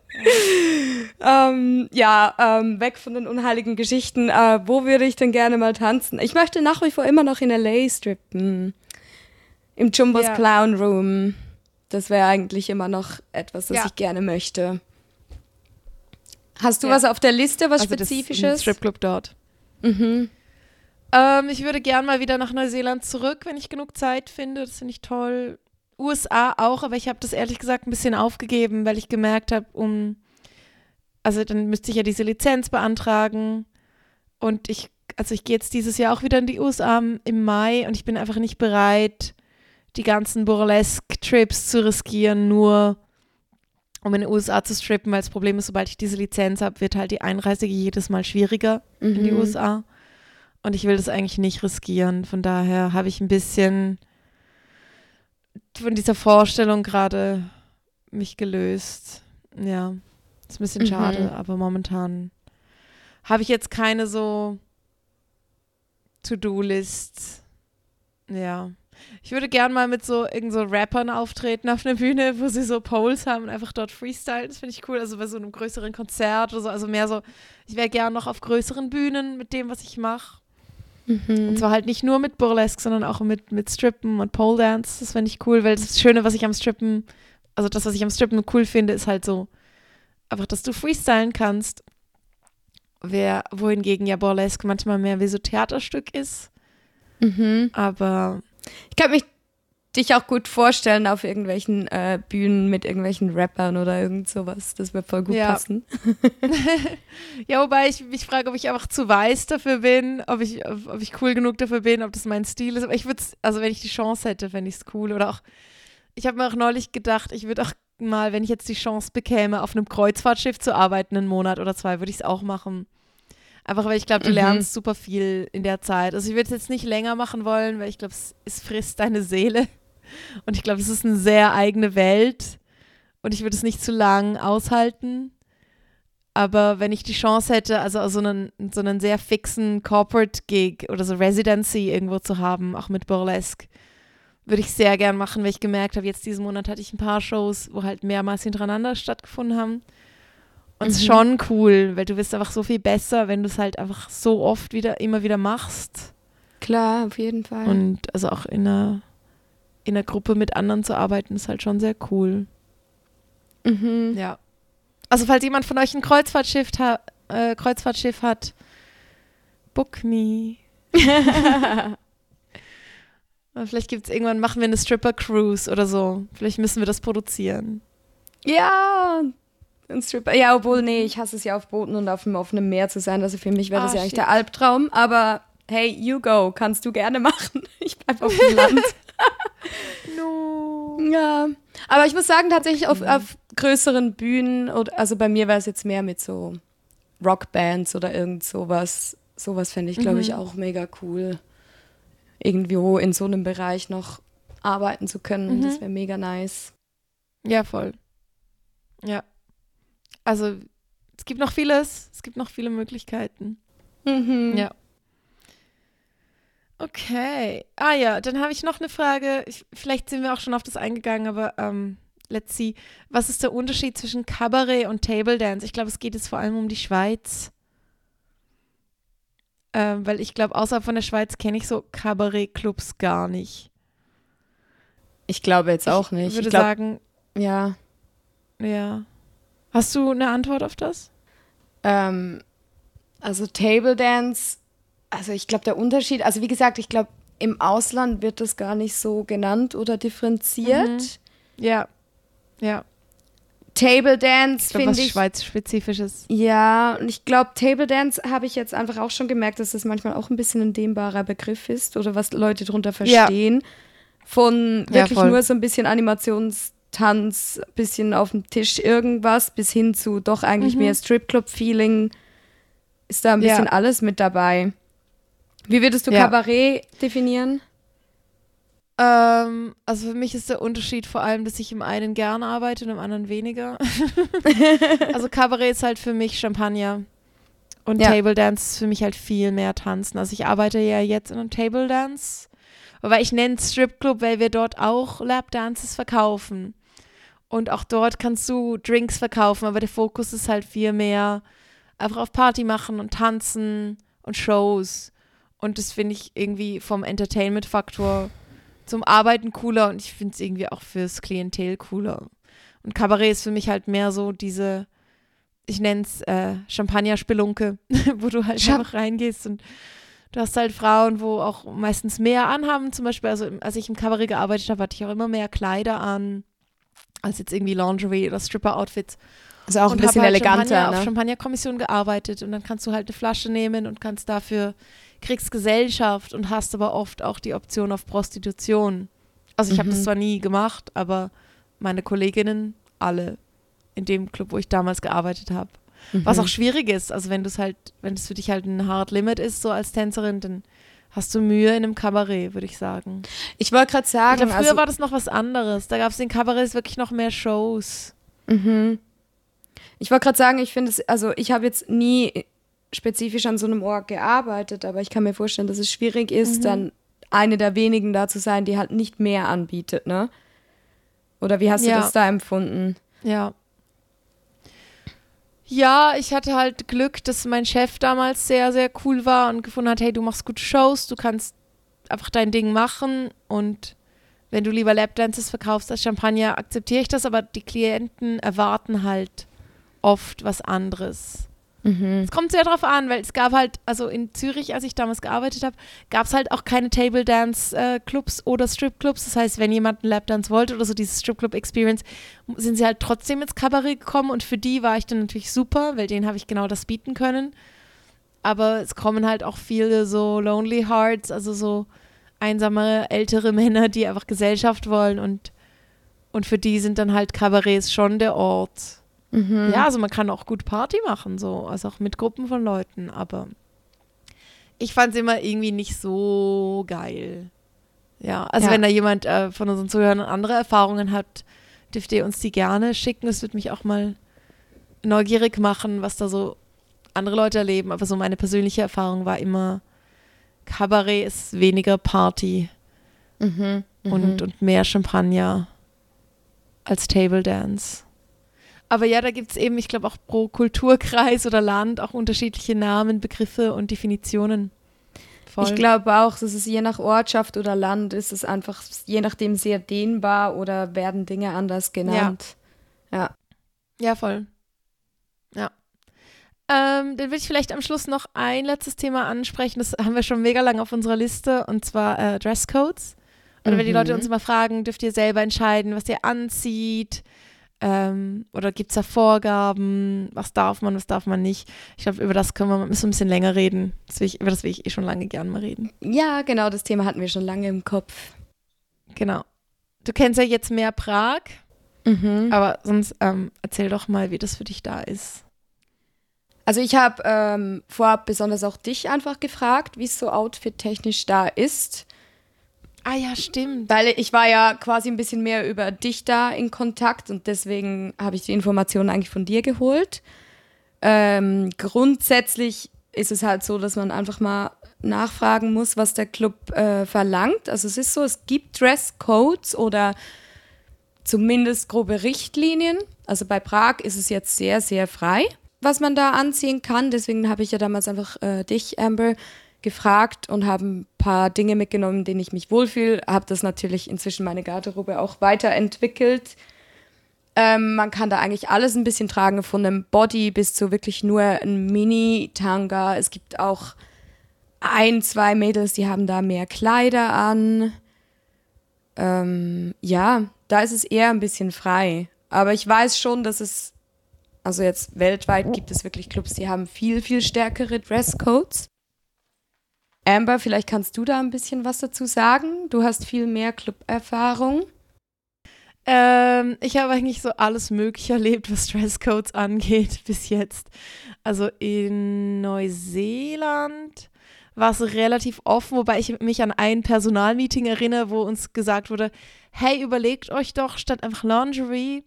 ähm, ja, ähm, weg von den unheiligen Geschichten. Äh, wo würde ich denn gerne mal tanzen? Ich möchte nach wie vor immer noch in LA strippen. Im Jumbos ja. Clown Room. Das wäre eigentlich immer noch etwas, was ja. ich gerne möchte. Hast du ja. was auf der Liste, was also Spezifisches? Das Stripclub dort. Mhm. Ähm, ich würde gern mal wieder nach Neuseeland zurück, wenn ich genug Zeit finde. Das finde ich toll. USA auch, aber ich habe das ehrlich gesagt ein bisschen aufgegeben, weil ich gemerkt habe, um, also dann müsste ich ja diese Lizenz beantragen und ich, also ich gehe jetzt dieses Jahr auch wieder in die USA im Mai und ich bin einfach nicht bereit, die ganzen Burlesque-Trips zu riskieren, nur um in den USA zu strippen, weil das Problem ist, sobald ich diese Lizenz habe, wird halt die Einreise jedes Mal schwieriger mhm. in die mhm. USA. Und ich will das eigentlich nicht riskieren. Von daher habe ich ein bisschen von dieser Vorstellung gerade mich gelöst. ja, ist ein bisschen mhm. schade, aber momentan habe ich jetzt keine so To-Do-List. Ja. Ich würde gern mal mit so irgend so Rappern auftreten auf einer Bühne, wo sie so Poles haben und einfach dort freestylen. Das finde ich cool. Also bei so einem größeren Konzert oder so. Also mehr so, ich wäre gern noch auf größeren Bühnen mit dem, was ich mache. Mhm. Und zwar halt nicht nur mit Burlesque, sondern auch mit, mit Strippen und Pole Dance. Das finde ich cool, weil das Schöne, was ich am Strippen, also das, was ich am Strippen cool finde, ist halt so, einfach, dass du freestylen kannst. Wer, wohingegen ja Burlesque manchmal mehr wie so Theaterstück ist. Mhm. Aber ich kann mich dich auch gut vorstellen auf irgendwelchen äh, Bühnen mit irgendwelchen Rappern oder irgend sowas. Das wird voll gut ja. passen. ja, wobei ich mich frage, ob ich einfach zu weiß dafür bin, ob ich, ob, ob ich cool genug dafür bin, ob das mein Stil ist. Aber ich würde also wenn ich die Chance hätte, fände ich es cool. Oder auch, ich habe mir auch neulich gedacht, ich würde auch mal, wenn ich jetzt die Chance bekäme, auf einem Kreuzfahrtschiff zu arbeiten, einen Monat oder zwei, würde ich es auch machen. Einfach weil ich glaube, du mhm. lernst super viel in der Zeit. Also ich würde es jetzt nicht länger machen wollen, weil ich glaube, es, es frisst deine Seele. Und ich glaube, es ist eine sehr eigene Welt. Und ich würde es nicht zu lang aushalten. Aber wenn ich die Chance hätte, also so einen, so einen sehr fixen Corporate-Gig oder so Residency irgendwo zu haben, auch mit Burlesque, würde ich sehr gern machen, weil ich gemerkt habe, jetzt diesen Monat hatte ich ein paar Shows, wo halt mehrmals hintereinander stattgefunden haben. Und es mhm. ist schon cool, weil du wirst einfach so viel besser, wenn du es halt einfach so oft wieder, immer wieder machst. Klar, auf jeden Fall. Und also auch in einer, in einer Gruppe mit anderen zu arbeiten, ist halt schon sehr cool. Mhm. Ja. Also falls jemand von euch ein Kreuzfahrtschiff, ha äh, Kreuzfahrtschiff hat, book me. vielleicht gibt es irgendwann, machen wir eine Stripper-Cruise oder so. Vielleicht müssen wir das produzieren. Ja, ein Stripper. Ja, obwohl, nee, ich hasse es ja auf Booten und auf dem offenen Meer zu sein. Also für mich wäre das ah, ja eigentlich der Albtraum. Aber hey, you go, kannst du gerne machen. Ich bleibe auf dem Land. No. Ja. Aber ich muss sagen, tatsächlich auf, auf größeren Bühnen, also bei mir war es jetzt mehr mit so Rockbands oder irgend sowas. Sowas fände ich, glaube ich, mhm. auch mega cool. Irgendwo in so einem Bereich noch arbeiten zu können. Mhm. Das wäre mega nice. Ja, voll. Ja. Also es gibt noch vieles, es gibt noch viele Möglichkeiten. Mhm. Ja. Okay. Ah ja, dann habe ich noch eine Frage. Ich, vielleicht sind wir auch schon auf das eingegangen, aber ähm, let's see. Was ist der Unterschied zwischen Cabaret und Table Dance? Ich glaube, es geht jetzt vor allem um die Schweiz. Ähm, weil ich glaube, außerhalb von der Schweiz kenne ich so Cabaret-Clubs gar nicht. Ich glaube jetzt auch nicht. Ich würde ich glaub, sagen, ja. Ja. Hast du eine Antwort auf das? Ähm, also Table Dance, also ich glaube der Unterschied, also wie gesagt, ich glaube im Ausland wird das gar nicht so genannt oder differenziert. Mhm. Ja, ja. Table Dance finde ich. Schweiz-spezifisches. Ja, und ich glaube, Table Dance habe ich jetzt einfach auch schon gemerkt, dass das manchmal auch ein bisschen ein dehnbarer Begriff ist oder was Leute darunter verstehen. Ja. Von wirklich ja, nur so ein bisschen Animations- Tanz, bisschen auf dem Tisch irgendwas, bis hin zu doch eigentlich mhm. mehr Stripclub-Feeling. Ist da ein bisschen ja. alles mit dabei. Wie würdest du ja. Kabarett definieren? Ähm, also für mich ist der Unterschied vor allem, dass ich im einen gern arbeite und im anderen weniger. also Kabarett ist halt für mich Champagner. Und ja. Table Dance ist für mich halt viel mehr Tanzen. Also ich arbeite ja jetzt in einem Table Dance. Weil ich nenne es Stripclub, weil wir dort auch Lap Dances verkaufen. Und auch dort kannst du Drinks verkaufen, aber der Fokus ist halt viel mehr einfach auf Party machen und tanzen und Shows. Und das finde ich irgendwie vom Entertainment-Faktor zum Arbeiten cooler und ich finde es irgendwie auch fürs Klientel cooler. Und Kabarett ist für mich halt mehr so diese, ich nenne es äh, Champagner-Spelunke, wo du halt Champ einfach reingehst und du hast halt Frauen, wo auch meistens mehr anhaben. Zum Beispiel, also als ich im Kabarett gearbeitet habe, hatte ich auch immer mehr Kleider an als jetzt irgendwie Lingerie oder Stripper-Outfits. Also auch ein bisschen halt eleganter. Champagner, ne? auf Champagnerkommission gearbeitet und dann kannst du halt eine Flasche nehmen und kannst dafür, kriegst Gesellschaft und hast aber oft auch die Option auf Prostitution. Also ich mhm. habe das zwar nie gemacht, aber meine Kolleginnen alle in dem Club, wo ich damals gearbeitet habe. Mhm. Was auch schwierig ist, also wenn du es halt, wenn es für dich halt ein Hard Limit ist, so als Tänzerin, dann hast du Mühe in einem Kabarett, würde ich sagen. Ich wollte gerade sagen. Glaub, früher also, war das noch was anderes. Da gab es in Kabarets wirklich noch mehr Shows. Mhm. Ich wollte gerade sagen, ich finde es, also ich habe jetzt nie spezifisch an so einem Ort gearbeitet, aber ich kann mir vorstellen, dass es schwierig ist, mhm. dann eine der wenigen da zu sein, die halt nicht mehr anbietet, ne? Oder wie hast ja. du das da empfunden? Ja. Ja, ich hatte halt Glück, dass mein Chef damals sehr, sehr cool war und gefunden hat, hey, du machst gute Shows, du kannst einfach dein Ding machen und wenn du lieber Lapdances verkaufst als Champagner, akzeptiere ich das, aber die Klienten erwarten halt oft was anderes. Mhm. Es kommt sehr darauf an, weil es gab halt, also in Zürich, als ich damals gearbeitet habe, gab es halt auch keine Table Dance äh, Clubs oder Strip Clubs. Das heißt, wenn jemand einen Lapdance wollte oder so diese Strip Club Experience, sind sie halt trotzdem ins Kabarett gekommen und für die war ich dann natürlich super, weil denen habe ich genau das bieten können. Aber es kommen halt auch viele so Lonely Hearts, also so einsame ältere Männer, die einfach Gesellschaft wollen und, und für die sind dann halt Kabarets schon der Ort Mhm. Ja, also man kann auch gut Party machen, so, also auch mit Gruppen von Leuten, aber ich fand es immer irgendwie nicht so geil. Ja, also ja. wenn da jemand äh, von unseren Zuhörern andere Erfahrungen hat, dürft ihr uns die gerne schicken. Es würde mich auch mal neugierig machen, was da so andere Leute erleben. Aber so meine persönliche Erfahrung war immer, Kabarett ist weniger Party mhm, und, mhm. und mehr Champagner als Table Dance. Aber ja, da gibt es eben, ich glaube, auch pro Kulturkreis oder Land auch unterschiedliche Namen, Begriffe und Definitionen. Voll. Ich glaube auch, dass es je nach Ortschaft oder Land ist es einfach je nachdem sehr dehnbar oder werden Dinge anders genannt. Ja. Ja, ja voll. Ja. Ähm, dann würde ich vielleicht am Schluss noch ein letztes Thema ansprechen. Das haben wir schon mega lange auf unserer Liste und zwar äh, Dresscodes. Oder mhm. wenn die Leute mhm. uns immer fragen, dürft ihr selber entscheiden, was ihr anzieht, ähm, oder gibt es da Vorgaben? Was darf man, was darf man nicht? Ich glaube, über das können wir müssen ein bisschen länger reden. Das ich, über das will ich eh schon lange gerne mal reden. Ja, genau, das Thema hatten wir schon lange im Kopf. Genau. Du kennst ja jetzt mehr Prag, mhm. aber sonst ähm, erzähl doch mal, wie das für dich da ist. Also ich habe ähm, vorab besonders auch dich einfach gefragt, wie es so outfit-technisch da ist. Ah ja, stimmt. Weil ich war ja quasi ein bisschen mehr über dich da in Kontakt und deswegen habe ich die Informationen eigentlich von dir geholt. Ähm, grundsätzlich ist es halt so, dass man einfach mal nachfragen muss, was der Club äh, verlangt. Also es ist so, es gibt Dresscodes oder zumindest grobe Richtlinien. Also bei Prag ist es jetzt sehr, sehr frei, was man da anziehen kann. Deswegen habe ich ja damals einfach äh, dich, Amber, gefragt und habe ein paar Dinge mitgenommen, denen ich mich wohlfühle. Habe das natürlich inzwischen meine Garderobe auch weiterentwickelt. Ähm, man kann da eigentlich alles ein bisschen tragen, von einem Body bis zu wirklich nur ein Mini-Tanga. Es gibt auch ein, zwei Mädels, die haben da mehr Kleider an. Ähm, ja, da ist es eher ein bisschen frei. Aber ich weiß schon, dass es, also jetzt weltweit gibt es wirklich Clubs, die haben viel, viel stärkere Dresscodes. Amber, vielleicht kannst du da ein bisschen was dazu sagen. Du hast viel mehr Club-Erfahrung. Ähm, ich habe eigentlich so alles Mögliche erlebt, was Dresscodes angeht, bis jetzt. Also in Neuseeland war es relativ offen, wobei ich mich an ein Personalmeeting erinnere, wo uns gesagt wurde, hey, überlegt euch doch statt einfach Lingerie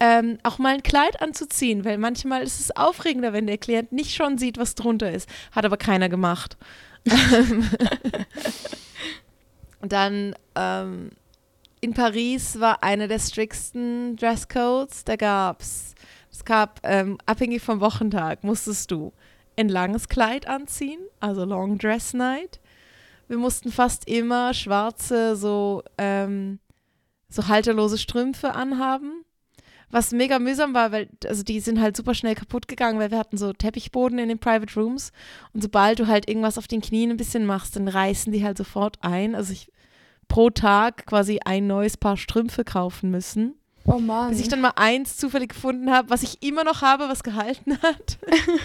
ähm, auch mal ein Kleid anzuziehen, weil manchmal ist es aufregender, wenn der Klient nicht schon sieht, was drunter ist. Hat aber keiner gemacht. dann ähm, in Paris war einer der striktesten Dresscodes. Da gab's, es gab, ähm, abhängig vom Wochentag, musstest du ein langes Kleid anziehen, also Long Dress Night. Wir mussten fast immer schwarze, so, ähm, so halterlose Strümpfe anhaben. Was mega mühsam war, weil also die sind halt super schnell kaputt gegangen, weil wir hatten so Teppichboden in den Private Rooms und sobald du halt irgendwas auf den Knien ein bisschen machst, dann reißen die halt sofort ein. Also ich pro Tag quasi ein neues Paar Strümpfe kaufen müssen. Oh Mann. Bis ich dann mal eins zufällig gefunden habe, was ich immer noch habe, was gehalten hat.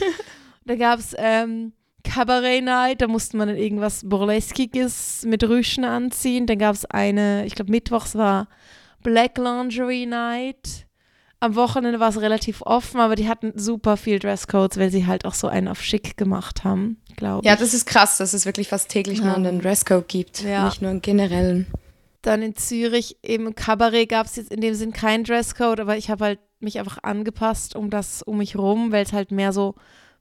da gab es ähm, Cabaret Night, da musste man dann irgendwas Burleskiges mit Rüschen anziehen. Dann gab es eine, ich glaube Mittwochs war Black Lingerie Night. Am Wochenende war es relativ offen, aber die hatten super viel Dresscodes, weil sie halt auch so einen auf schick gemacht haben, glaube ich. Ja, das ist krass, dass es wirklich fast täglich ja. nur einen Dresscode gibt, ja. nicht nur einen generellen. Dann in Zürich, eben im Kabarett gab es jetzt in dem Sinn keinen Dresscode, aber ich habe halt mich einfach angepasst um das um mich rum, weil es halt mehr so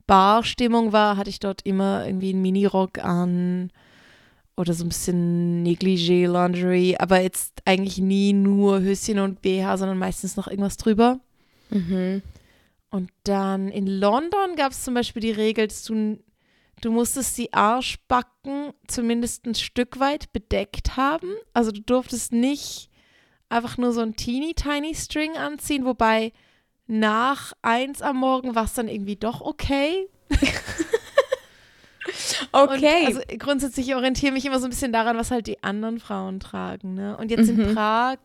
Barstimmung war, hatte ich dort immer irgendwie einen Minirock an oder so ein bisschen Negligé Lingerie, aber jetzt eigentlich nie nur Höschen und BH, sondern meistens noch irgendwas drüber. Mhm. Und dann in London gab es zum Beispiel die Regel, dass du, du musstest die Arschbacken zumindest ein Stück weit bedeckt haben. Also du durftest nicht einfach nur so ein teeny tiny String anziehen, wobei nach eins am Morgen war es dann irgendwie doch okay. Okay. Und also grundsätzlich orientiere mich immer so ein bisschen daran, was halt die anderen Frauen tragen. Ne? Und jetzt mhm. in Prag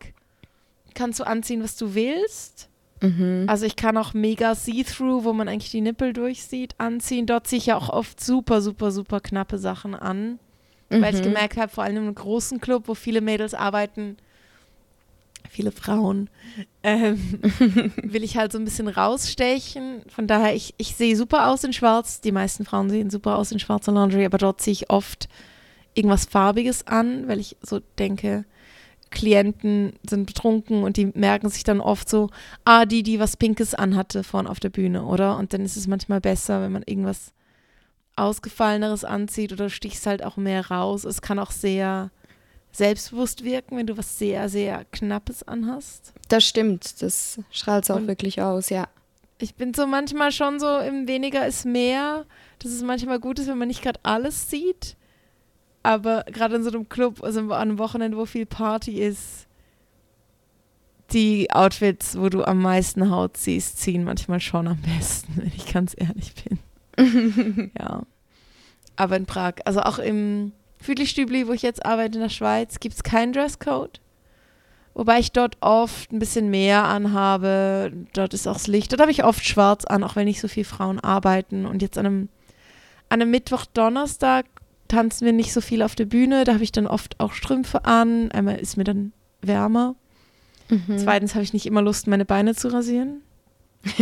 kannst du anziehen, was du willst. Mhm. Also ich kann auch mega See-Through, wo man eigentlich die Nippel durchsieht, anziehen. Dort ziehe ich ja auch oft super, super, super knappe Sachen an. Mhm. Weil ich mhm. gemerkt habe, vor allem einem großen Club, wo viele Mädels arbeiten, viele Frauen, ähm, will ich halt so ein bisschen rausstechen. Von daher, ich, ich sehe super aus in Schwarz. Die meisten Frauen sehen super aus in schwarzer Laundry, aber dort ziehe ich oft irgendwas Farbiges an, weil ich so denke, Klienten sind betrunken und die merken sich dann oft so, ah, die, die was Pinkes anhatte vorne auf der Bühne, oder? Und dann ist es manchmal besser, wenn man irgendwas Ausgefalleneres anzieht oder stichst halt auch mehr raus. Es kann auch sehr selbstbewusst wirken, wenn du was sehr, sehr Knappes anhast. Das stimmt, das strahlt es auch wirklich aus, ja. Ich bin so manchmal schon so im weniger ist mehr, dass es manchmal gut ist, wenn man nicht gerade alles sieht. Aber gerade in so einem Club, also an einem Wochenende, wo viel Party ist, die Outfits, wo du am meisten Haut siehst, ziehen manchmal schon am besten, wenn ich ganz ehrlich bin. ja. Aber in Prag, also auch im Füdli-Stübli, wo ich jetzt arbeite in der Schweiz, gibt es keinen Dresscode. Wobei ich dort oft ein bisschen mehr anhabe. Dort ist auch das Licht. Dort habe ich oft schwarz an, auch wenn nicht so viele Frauen arbeiten. Und jetzt an einem, an einem Mittwoch, Donnerstag tanzen wir nicht so viel auf der Bühne. Da habe ich dann oft auch Strümpfe an. Einmal ist mir dann wärmer. Mhm. Zweitens habe ich nicht immer Lust, meine Beine zu rasieren.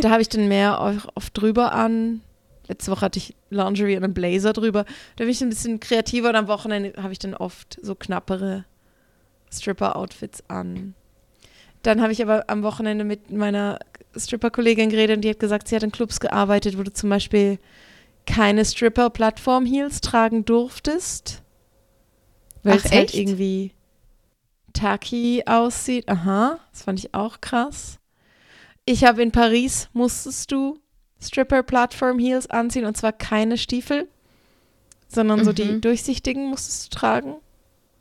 da habe ich dann mehr oft drüber an. Letzte Woche hatte ich Lingerie und einen Blazer drüber. Da bin ich ein bisschen kreativer und am Wochenende habe ich dann oft so knappere Stripper-Outfits an. Dann habe ich aber am Wochenende mit meiner Stripper-Kollegin geredet und die hat gesagt, sie hat in Clubs gearbeitet, wo du zum Beispiel keine Stripper-Plattform-Heels tragen durftest. Weil Ach, es halt irgendwie tacky aussieht. Aha, das fand ich auch krass. Ich habe in Paris, musstest du Stripper Platform Heels anziehen und zwar keine Stiefel, sondern mhm. so die mhm. durchsichtigen musstest du tragen.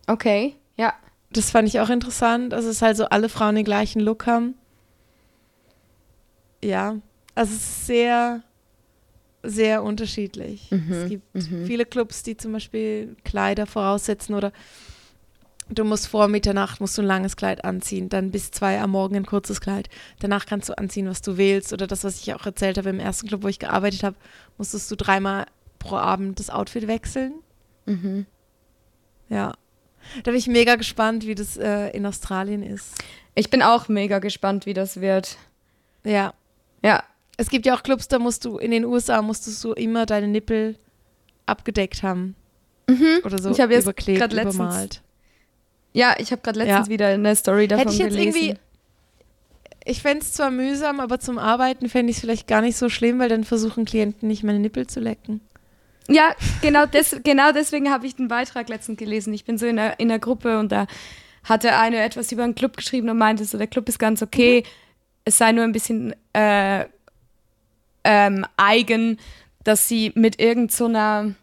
Okay, ja. Das fand ich auch interessant. Also es ist halt so, alle Frauen den gleichen Look haben. Ja, also es ist sehr, sehr unterschiedlich. Mhm. Es gibt mhm. viele Clubs, die zum Beispiel Kleider voraussetzen oder Du musst vor Mitternacht musst du ein langes Kleid anziehen, dann bis zwei am Morgen ein kurzes Kleid. Danach kannst du anziehen, was du willst. Oder das, was ich auch erzählt habe im ersten Club, wo ich gearbeitet habe, musstest du dreimal pro Abend das Outfit wechseln. Mhm. Ja. Da bin ich mega gespannt, wie das äh, in Australien ist. Ich bin auch mega gespannt, wie das wird. Ja. Ja. Es gibt ja auch Clubs, da musst du, in den USA musstest du immer deine Nippel abgedeckt haben. Mhm. Oder so ich jetzt überklebt, übermalt. Ja, ich habe gerade letztens ja. wieder eine Story davon Hätte ich jetzt gelesen. irgendwie ich fände es zwar mühsam, aber zum Arbeiten fände ich es vielleicht gar nicht so schlimm, weil dann versuchen Klienten nicht meine Nippel zu lecken. Ja, genau, des, genau deswegen habe ich den Beitrag letztens gelesen. Ich bin so in einer, in einer Gruppe und da hatte eine etwas über einen Club geschrieben und meinte so, der Club ist ganz okay, mhm. es sei nur ein bisschen äh, ähm, eigen, dass sie mit irgendeiner so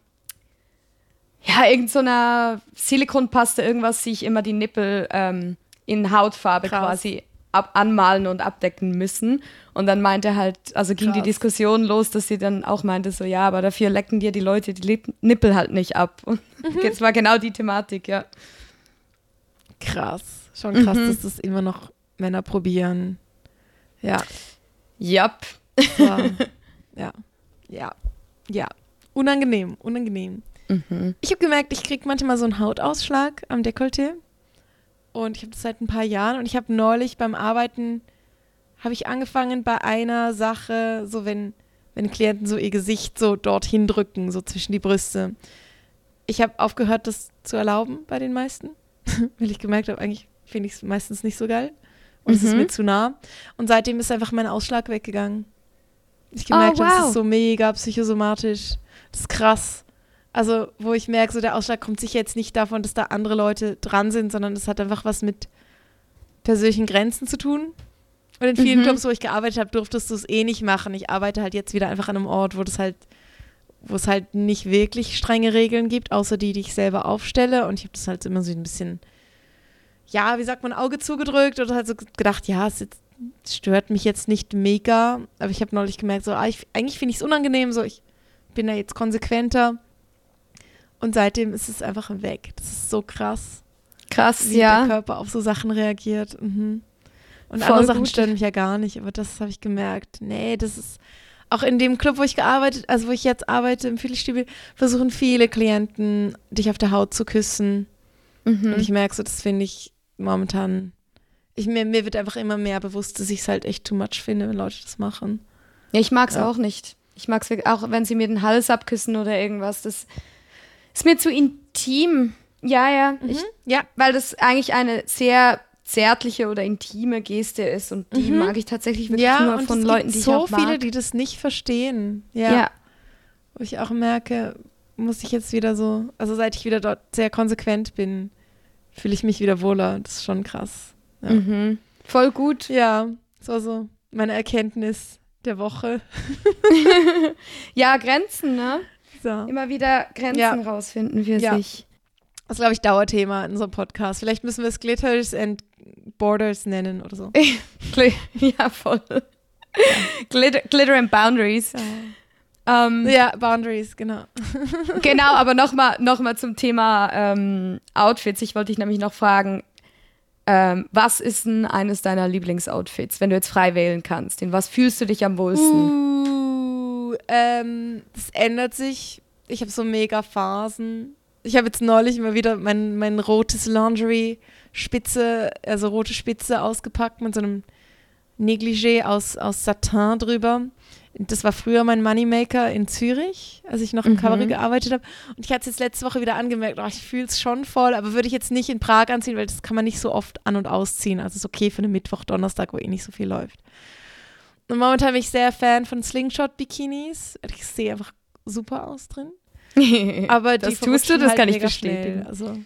ja, irgendeiner so Silikonpaste, irgendwas, sich immer die Nippel ähm, in Hautfarbe Krass. quasi ab anmalen und abdecken müssen. Und dann meinte halt, also ging Krass. die Diskussion los, dass sie dann auch meinte, so ja, aber dafür lecken dir die Leute die Lip Nippel halt nicht ab. Und mhm. jetzt war genau die Thematik, ja. Krass. Schon krass, mhm. dass das immer noch Männer probieren. Ja. Yep. ja. Ja. Ja. Unangenehm, unangenehm. Mhm. Ich habe gemerkt, ich kriege manchmal so einen Hautausschlag am Dekolleté. Und ich habe das seit ein paar Jahren. Und ich habe neulich beim Arbeiten, habe ich angefangen bei einer Sache, so wenn, wenn Klienten so ihr Gesicht so dorthin drücken, so zwischen die Brüste. Ich habe aufgehört, das zu erlauben bei den meisten. Weil ich gemerkt habe, eigentlich finde ich es meistens nicht so geil. und mhm. es ist mir mhm. zu nah. Und seitdem ist einfach mein Ausschlag weggegangen. Ich gemerkt oh, wow. habe, das ist so mega psychosomatisch. Das ist krass. Also, wo ich merke, so der Ausschlag kommt sicher jetzt nicht davon, dass da andere Leute dran sind, sondern es hat einfach was mit persönlichen Grenzen zu tun. Und in vielen mhm. Clubs, wo ich gearbeitet habe, durftest du es eh nicht machen. Ich arbeite halt jetzt wieder einfach an einem Ort, wo das halt, wo es halt nicht wirklich strenge Regeln gibt, außer die, die ich selber aufstelle. Und ich habe das halt immer so ein bisschen, ja, wie sagt man, Auge zugedrückt oder halt so gedacht, ja, es jetzt, stört mich jetzt nicht mega. Aber ich habe neulich gemerkt, so, ah, ich, eigentlich finde ich es unangenehm, so, ich bin da jetzt konsequenter. Und seitdem ist es einfach weg. Das ist so krass. Krass, wie ja. der Körper auf so Sachen reagiert. Mhm. Und Voll andere Sachen gut. stören mich ja gar nicht, aber das habe ich gemerkt. Nee, das ist auch in dem Club, wo ich gearbeitet, also wo ich jetzt arbeite, im Philly-Stiebel, versuchen viele Klienten, dich auf der Haut zu küssen. Mhm. Und ich merke so, das finde ich momentan, ich, mir, mir wird einfach immer mehr bewusst, dass ich es halt echt too much finde, wenn Leute das machen. Ja, ich mag es ja. auch nicht. Ich mag es auch, wenn sie mir den Hals abküssen oder irgendwas. Das ist mir zu intim. Ja, ja. Mhm. Ich, ja. Weil das eigentlich eine sehr zärtliche oder intime Geste ist und die mhm. mag ich tatsächlich wirklich ja, nur von Leuten, die so ich so viele, die das nicht verstehen. Ja. ja. Wo ich auch merke, muss ich jetzt wieder so, also seit ich wieder dort sehr konsequent bin, fühle ich mich wieder wohler. Das ist schon krass. Ja. Mhm. Voll gut. Ja, so so meine Erkenntnis der Woche. ja, Grenzen, ne? So. Immer wieder Grenzen ja. rausfinden für ja. sich. Das ist, glaube ich, Dauerthema in unserem Podcast. Vielleicht müssen wir es Glitters and Borders nennen oder so. ja, voll. Glitter, Glitter and Boundaries. Ja, ähm, ja Boundaries, genau. genau, aber nochmal noch mal zum Thema ähm, Outfits. Ich wollte dich nämlich noch fragen, ähm, was ist denn eines deiner Lieblingsoutfits, wenn du jetzt frei wählen kannst? In was fühlst du dich am wohlsten? Uh, ähm, das ändert sich. Ich habe so mega Phasen. Ich habe jetzt neulich mal wieder mein, mein rotes Lingerie-Spitze, also rote Spitze ausgepackt mit so einem Negligé aus, aus Satin drüber. Das war früher mein Moneymaker in Zürich, als ich noch im mhm. Cabaret gearbeitet habe. Und ich hatte es jetzt letzte Woche wieder angemerkt, oh, ich fühle es schon voll, aber würde ich jetzt nicht in Prag anziehen, weil das kann man nicht so oft an- und ausziehen. Also ist okay für einen Mittwoch, Donnerstag, wo eh nicht so viel läuft. Momentan bin ich sehr Fan von Slingshot-Bikinis. Ich sehe einfach super aus drin. aber das tust du, das halt kann ich bestätigen. Also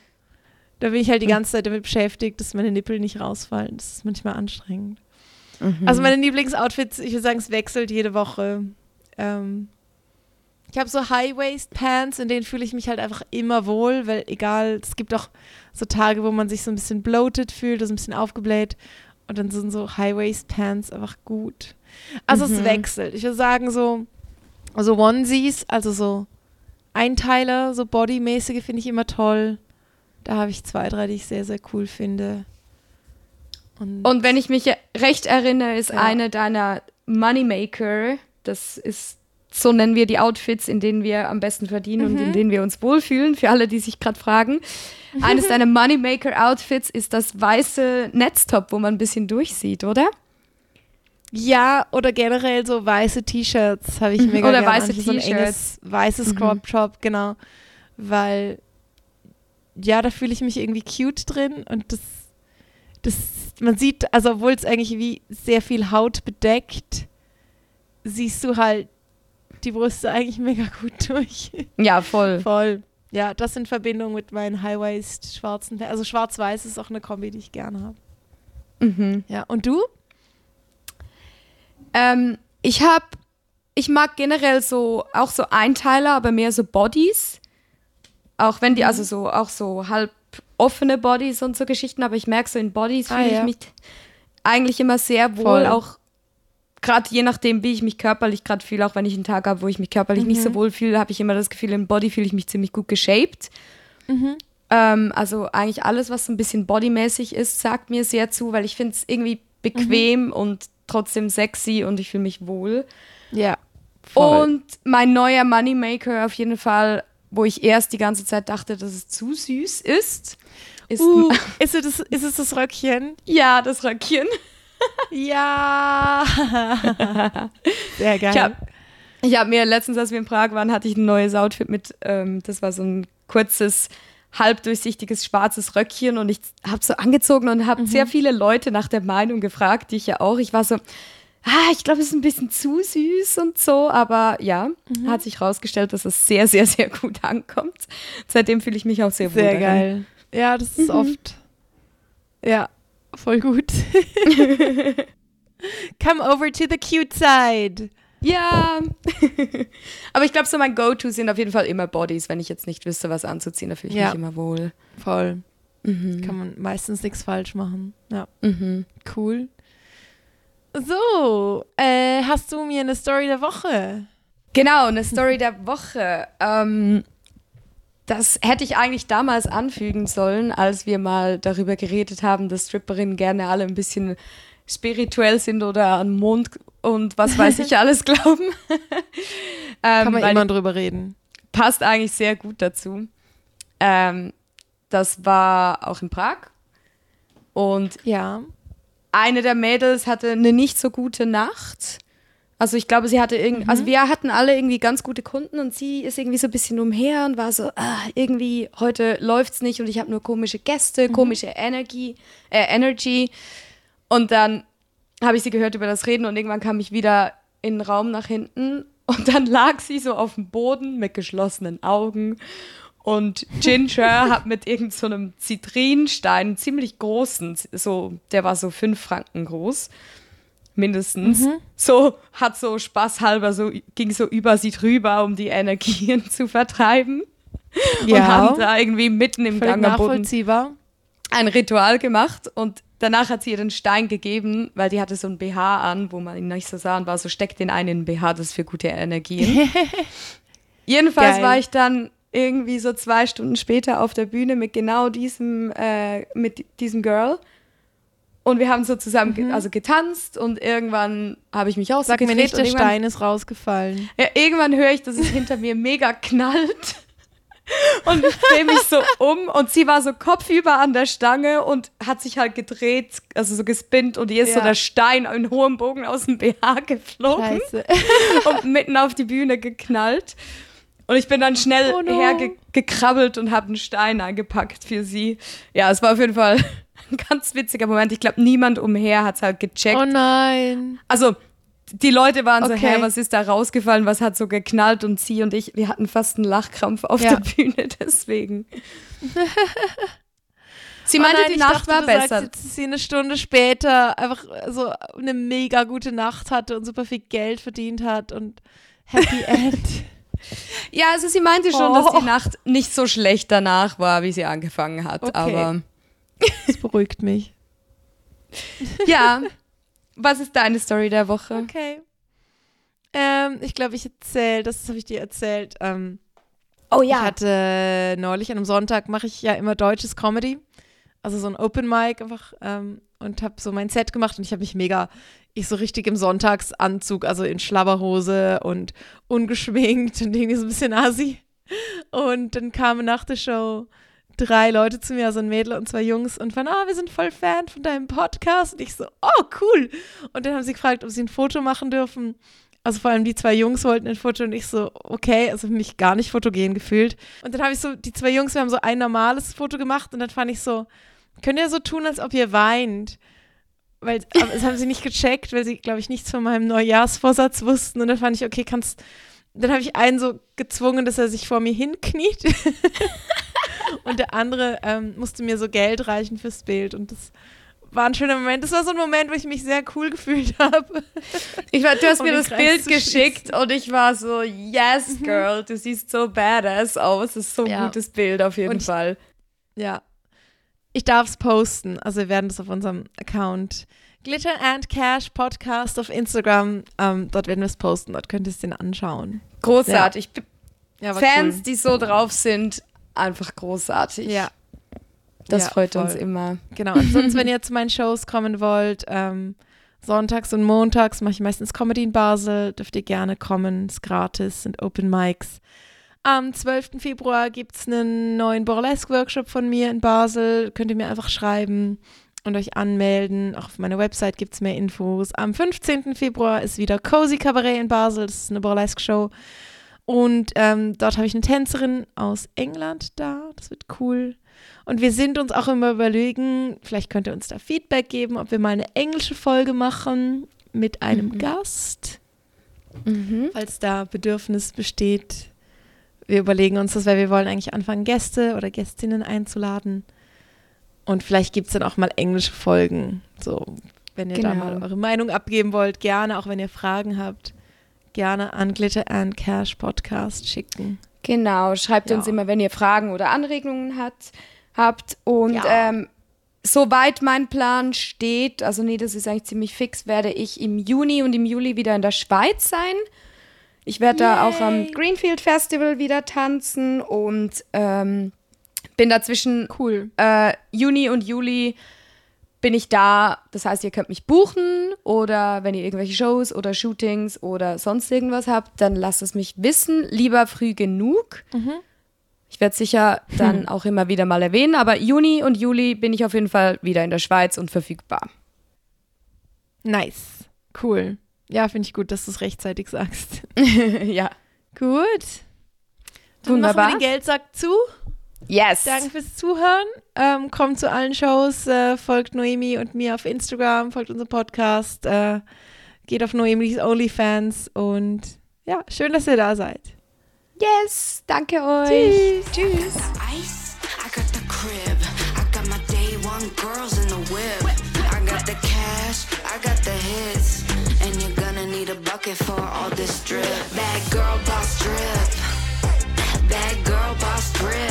da bin ich halt die ganze Zeit damit beschäftigt, dass meine Nippel nicht rausfallen. Das ist manchmal anstrengend. Mhm. Also meine Lieblingsoutfits, ich würde sagen, es wechselt jede Woche. Ähm, ich habe so High-Waist-Pants, in denen fühle ich mich halt einfach immer wohl, weil egal, es gibt auch so Tage, wo man sich so ein bisschen bloated fühlt, also ein bisschen aufgebläht. Und dann sind so High-Waist-Pants einfach gut. Also mhm. es wechselt. Ich würde sagen, so, so Onesies, also so Einteiler, so Bodymäßige finde ich immer toll. Da habe ich zwei, drei, die ich sehr, sehr cool finde. Und, und wenn ich mich recht erinnere, ist ja. eine deiner Moneymaker, das ist, so nennen wir die Outfits, in denen wir am besten verdienen mhm. und in mhm. denen wir uns wohlfühlen, für alle, die sich gerade fragen. Eines deiner Moneymaker-Outfits ist das weiße Netztop, wo man ein bisschen durchsieht, oder? Ja, oder generell so weiße T-Shirts habe ich mhm. mega Oder weiße T-Shirts. So weißes mhm. Crop Top, genau. Weil, ja, da fühle ich mich irgendwie cute drin und das, das man sieht, also obwohl es eigentlich wie sehr viel Haut bedeckt, siehst du halt die Brüste eigentlich mega gut durch. Ja, voll. Voll. Ja, das in Verbindung mit meinen High-Waist schwarzen, also schwarz-weiß ist auch eine Kombi, die ich gerne habe. Mhm. Ja, und du? Ähm, ich habe, ich mag generell so, auch so Einteiler, aber mehr so Bodies. Auch wenn die, mhm. also so, auch so halb offene Bodies und so Geschichten, aber ich merke so in Bodies ah, fühle ja. ich mich eigentlich immer sehr wohl, Voll. auch gerade je nachdem, wie ich mich körperlich gerade fühle, auch wenn ich einen Tag habe, wo ich mich körperlich mhm. nicht so mhm. wohl fühle, habe ich immer das Gefühl, im Body fühle ich mich ziemlich gut geshaped. Mhm. Ähm, also eigentlich alles, was so ein bisschen bodymäßig ist, sagt mir sehr zu, weil ich finde es irgendwie bequem mhm. und trotzdem sexy und ich fühle mich wohl. Ja. Voll. Und mein neuer Moneymaker auf jeden Fall wo ich erst die ganze Zeit dachte, dass es zu süß ist. Ist, uh, ist, es, das, ist es das Röckchen? Ja, das Röckchen. Ja. Sehr geil. Ich habe hab mir letztens, als wir in Prag waren, hatte ich ein neues Outfit mit, ähm, das war so ein kurzes halbdurchsichtiges schwarzes Röckchen und ich habe so angezogen und habe mhm. sehr viele Leute nach der Meinung gefragt, die ich ja auch. Ich war so, ah, ich glaube, es ist ein bisschen zu süß und so, aber ja, mhm. hat sich herausgestellt, dass es sehr, sehr, sehr gut ankommt. Seitdem fühle ich mich auch sehr, sehr wohl. Sehr geil. Ja, das ist mhm. oft. Ja, voll gut. Come over to the cute side. Ja. Aber ich glaube, so mein Go-To sind auf jeden Fall immer Bodies. Wenn ich jetzt nicht wüsste, was anzuziehen, da fühle ich ja. mich immer wohl. Voll. Mhm. Kann man meistens nichts falsch machen. Ja. Mhm. Cool. So, äh, hast du mir eine Story der Woche? Genau, eine Story der Woche. Ähm, das hätte ich eigentlich damals anfügen sollen, als wir mal darüber geredet haben, dass Stripperinnen gerne alle ein bisschen spirituell sind oder an Mond und was weiß ich alles glauben. ähm, Kann man immer drüber reden. Passt eigentlich sehr gut dazu. Ähm, das war auch in Prag. Und ja. eine der Mädels hatte eine nicht so gute Nacht. Also ich glaube, sie hatte irgendwie, mhm. also wir hatten alle irgendwie ganz gute Kunden und sie ist irgendwie so ein bisschen umher und war so, ah, irgendwie heute läuft's nicht und ich habe nur komische Gäste, mhm. komische Energie, äh, Energy. Und dann habe ich sie gehört über das Reden und irgendwann kam ich wieder in den Raum nach hinten und dann lag sie so auf dem Boden mit geschlossenen Augen und Ginger hat mit irgendeinem so Zitrinstein, ziemlich großen, so, der war so fünf Franken groß, mindestens, mhm. so hat so spaßhalber so ging so über sie drüber, um die Energien zu vertreiben. Ja. Und haben da irgendwie mitten im Völlig Gang nachvollziehbar. ein Ritual gemacht und danach hat sie ihr den Stein gegeben, weil die hatte so ein BH an, wo man ihn nicht so sah und war so, steckt den einen in den BH, das ist für gute Energie. Jedenfalls Geil. war ich dann irgendwie so zwei Stunden später auf der Bühne mit genau diesem, äh, mit diesem Girl. Und wir haben so zusammen mhm. also getanzt und irgendwann habe ich mich auch Sag mir nicht, der Stein ist rausgefallen. Ja, irgendwann höre ich, dass es hinter mir mega knallt. Und ich drehe mich so um und sie war so kopfüber an der Stange und hat sich halt gedreht, also so gespinnt und ihr ist ja. so der Stein in hohem Bogen aus dem BH geflogen Scheiße. und mitten auf die Bühne geknallt. Und ich bin dann schnell oh no. hergekrabbelt und habe einen Stein eingepackt für sie. Ja, es war auf jeden Fall ein ganz witziger Moment. Ich glaube, niemand umher hat es halt gecheckt. Oh nein. Also die Leute waren okay. so, hä, was ist da rausgefallen, was hat so geknallt und sie und ich, wir hatten fast einen Lachkrampf auf ja. der Bühne deswegen. sie meinte, oh nein, die Nacht dachte, war besser. Sagst, dass sie eine Stunde später einfach so eine mega gute Nacht hatte und super viel Geld verdient hat und Happy End. ja, also sie meinte schon, oh. dass die oh. Nacht nicht so schlecht danach war, wie sie angefangen hat, okay. aber das beruhigt mich. ja, was ist deine Story der Woche? Okay. Ähm, ich glaube, ich erzähle, das habe ich dir erzählt. Ähm, oh ja. Ich hatte neulich an einem Sonntag mache ich ja immer deutsches Comedy. Also so ein Open Mic einfach ähm, und habe so mein Set gemacht und ich habe mich mega, ich so richtig im Sonntagsanzug, also in Schlabberhose und ungeschminkt und irgendwie so ein bisschen assi. Und dann kam nach der Show drei Leute zu mir, also ein Mädel und zwei Jungs und waren, ah, wir sind voll Fan von deinem Podcast. Und ich so, oh, cool. Und dann haben sie gefragt, ob sie ein Foto machen dürfen. Also vor allem die zwei Jungs wollten ein Foto und ich so, okay, also mich gar nicht fotogen gefühlt. Und dann habe ich so, die zwei Jungs, wir haben so ein normales Foto gemacht und dann fand ich so, könnt ihr so tun, als ob ihr weint? Weil, das haben sie nicht gecheckt, weil sie, glaube ich, nichts von meinem Neujahrsvorsatz wussten. Und dann fand ich, okay, kannst, dann habe ich einen so gezwungen, dass er sich vor mir hinkniet. und der andere ähm, musste mir so Geld reichen fürs Bild. Und das war ein schöner Moment. Das war so ein Moment, wo ich mich sehr cool gefühlt habe. Ich war, du hast mir das Bild geschickt und ich war so, yes, mhm. girl, du siehst so badass aus. Das ist so ein ja. gutes Bild auf jeden und Fall. Ich, ja. Ich darf es posten. Also wir werden das auf unserem Account Glitter and Cash Podcast auf Instagram. Ähm, dort werden wir es posten. Dort könnt ihr es den anschauen. Großartig. Ja. Fans, cool. die so drauf sind, einfach großartig. Ja. Das ja, freut voll. uns immer. Genau. Und sonst, wenn ihr zu meinen Shows kommen wollt, ähm, sonntags und montags mache ich meistens Comedy in Basel. Dürft ihr gerne kommen. Ist gratis, sind Open Mics. Am 12. Februar gibt es einen neuen Burlesque-Workshop von mir in Basel. Könnt ihr mir einfach schreiben und euch anmelden. Auch auf meiner Website gibt es mehr Infos. Am 15. Februar ist wieder Cozy Cabaret in Basel. Das ist eine Burlesque-Show. Und ähm, dort habe ich eine Tänzerin aus England da. Das wird cool. Und wir sind uns auch immer überlegen, vielleicht könnt ihr uns da Feedback geben, ob wir mal eine englische Folge machen mit einem mhm. Gast. Mhm. Falls da Bedürfnis besteht. Wir überlegen uns das, weil wir wollen eigentlich anfangen, Gäste oder Gästinnen einzuladen. Und vielleicht gibt es dann auch mal englische Folgen. So, wenn ihr genau. da mal eure Meinung abgeben wollt, gerne, auch wenn ihr Fragen habt, gerne an Glitter and Cash Podcast schicken. Genau, schreibt ja. uns immer, wenn ihr Fragen oder Anregungen habt habt. Und ja. ähm, soweit mein Plan steht, also nee, das ist eigentlich ziemlich fix, werde ich im Juni und im Juli wieder in der Schweiz sein. Ich werde da auch am Greenfield Festival wieder tanzen und ähm, bin dazwischen cool. Äh, Juni und Juli bin ich da. Das heißt, ihr könnt mich buchen oder wenn ihr irgendwelche Shows oder Shootings oder sonst irgendwas habt, dann lasst es mich wissen. Lieber früh genug. Mhm. Ich werde sicher dann hm. auch immer wieder mal erwähnen, aber Juni und Juli bin ich auf jeden Fall wieder in der Schweiz und verfügbar. Nice. Cool. Ja, finde ich gut, dass du es rechtzeitig sagst. ja. Gut. Dann Wunderbar. machen wir den Geldsack zu. Yes. Danke fürs Zuhören. Ähm, kommt zu allen Shows, äh, folgt Noemi und mir auf Instagram, folgt unserem Podcast, äh, geht auf Noemis OnlyFans und ja, schön, dass ihr da seid. Yes, danke euch. Tschüss. Tschüss. Bucket for all this drip. Bad girl boss drip. Bad girl boss drip.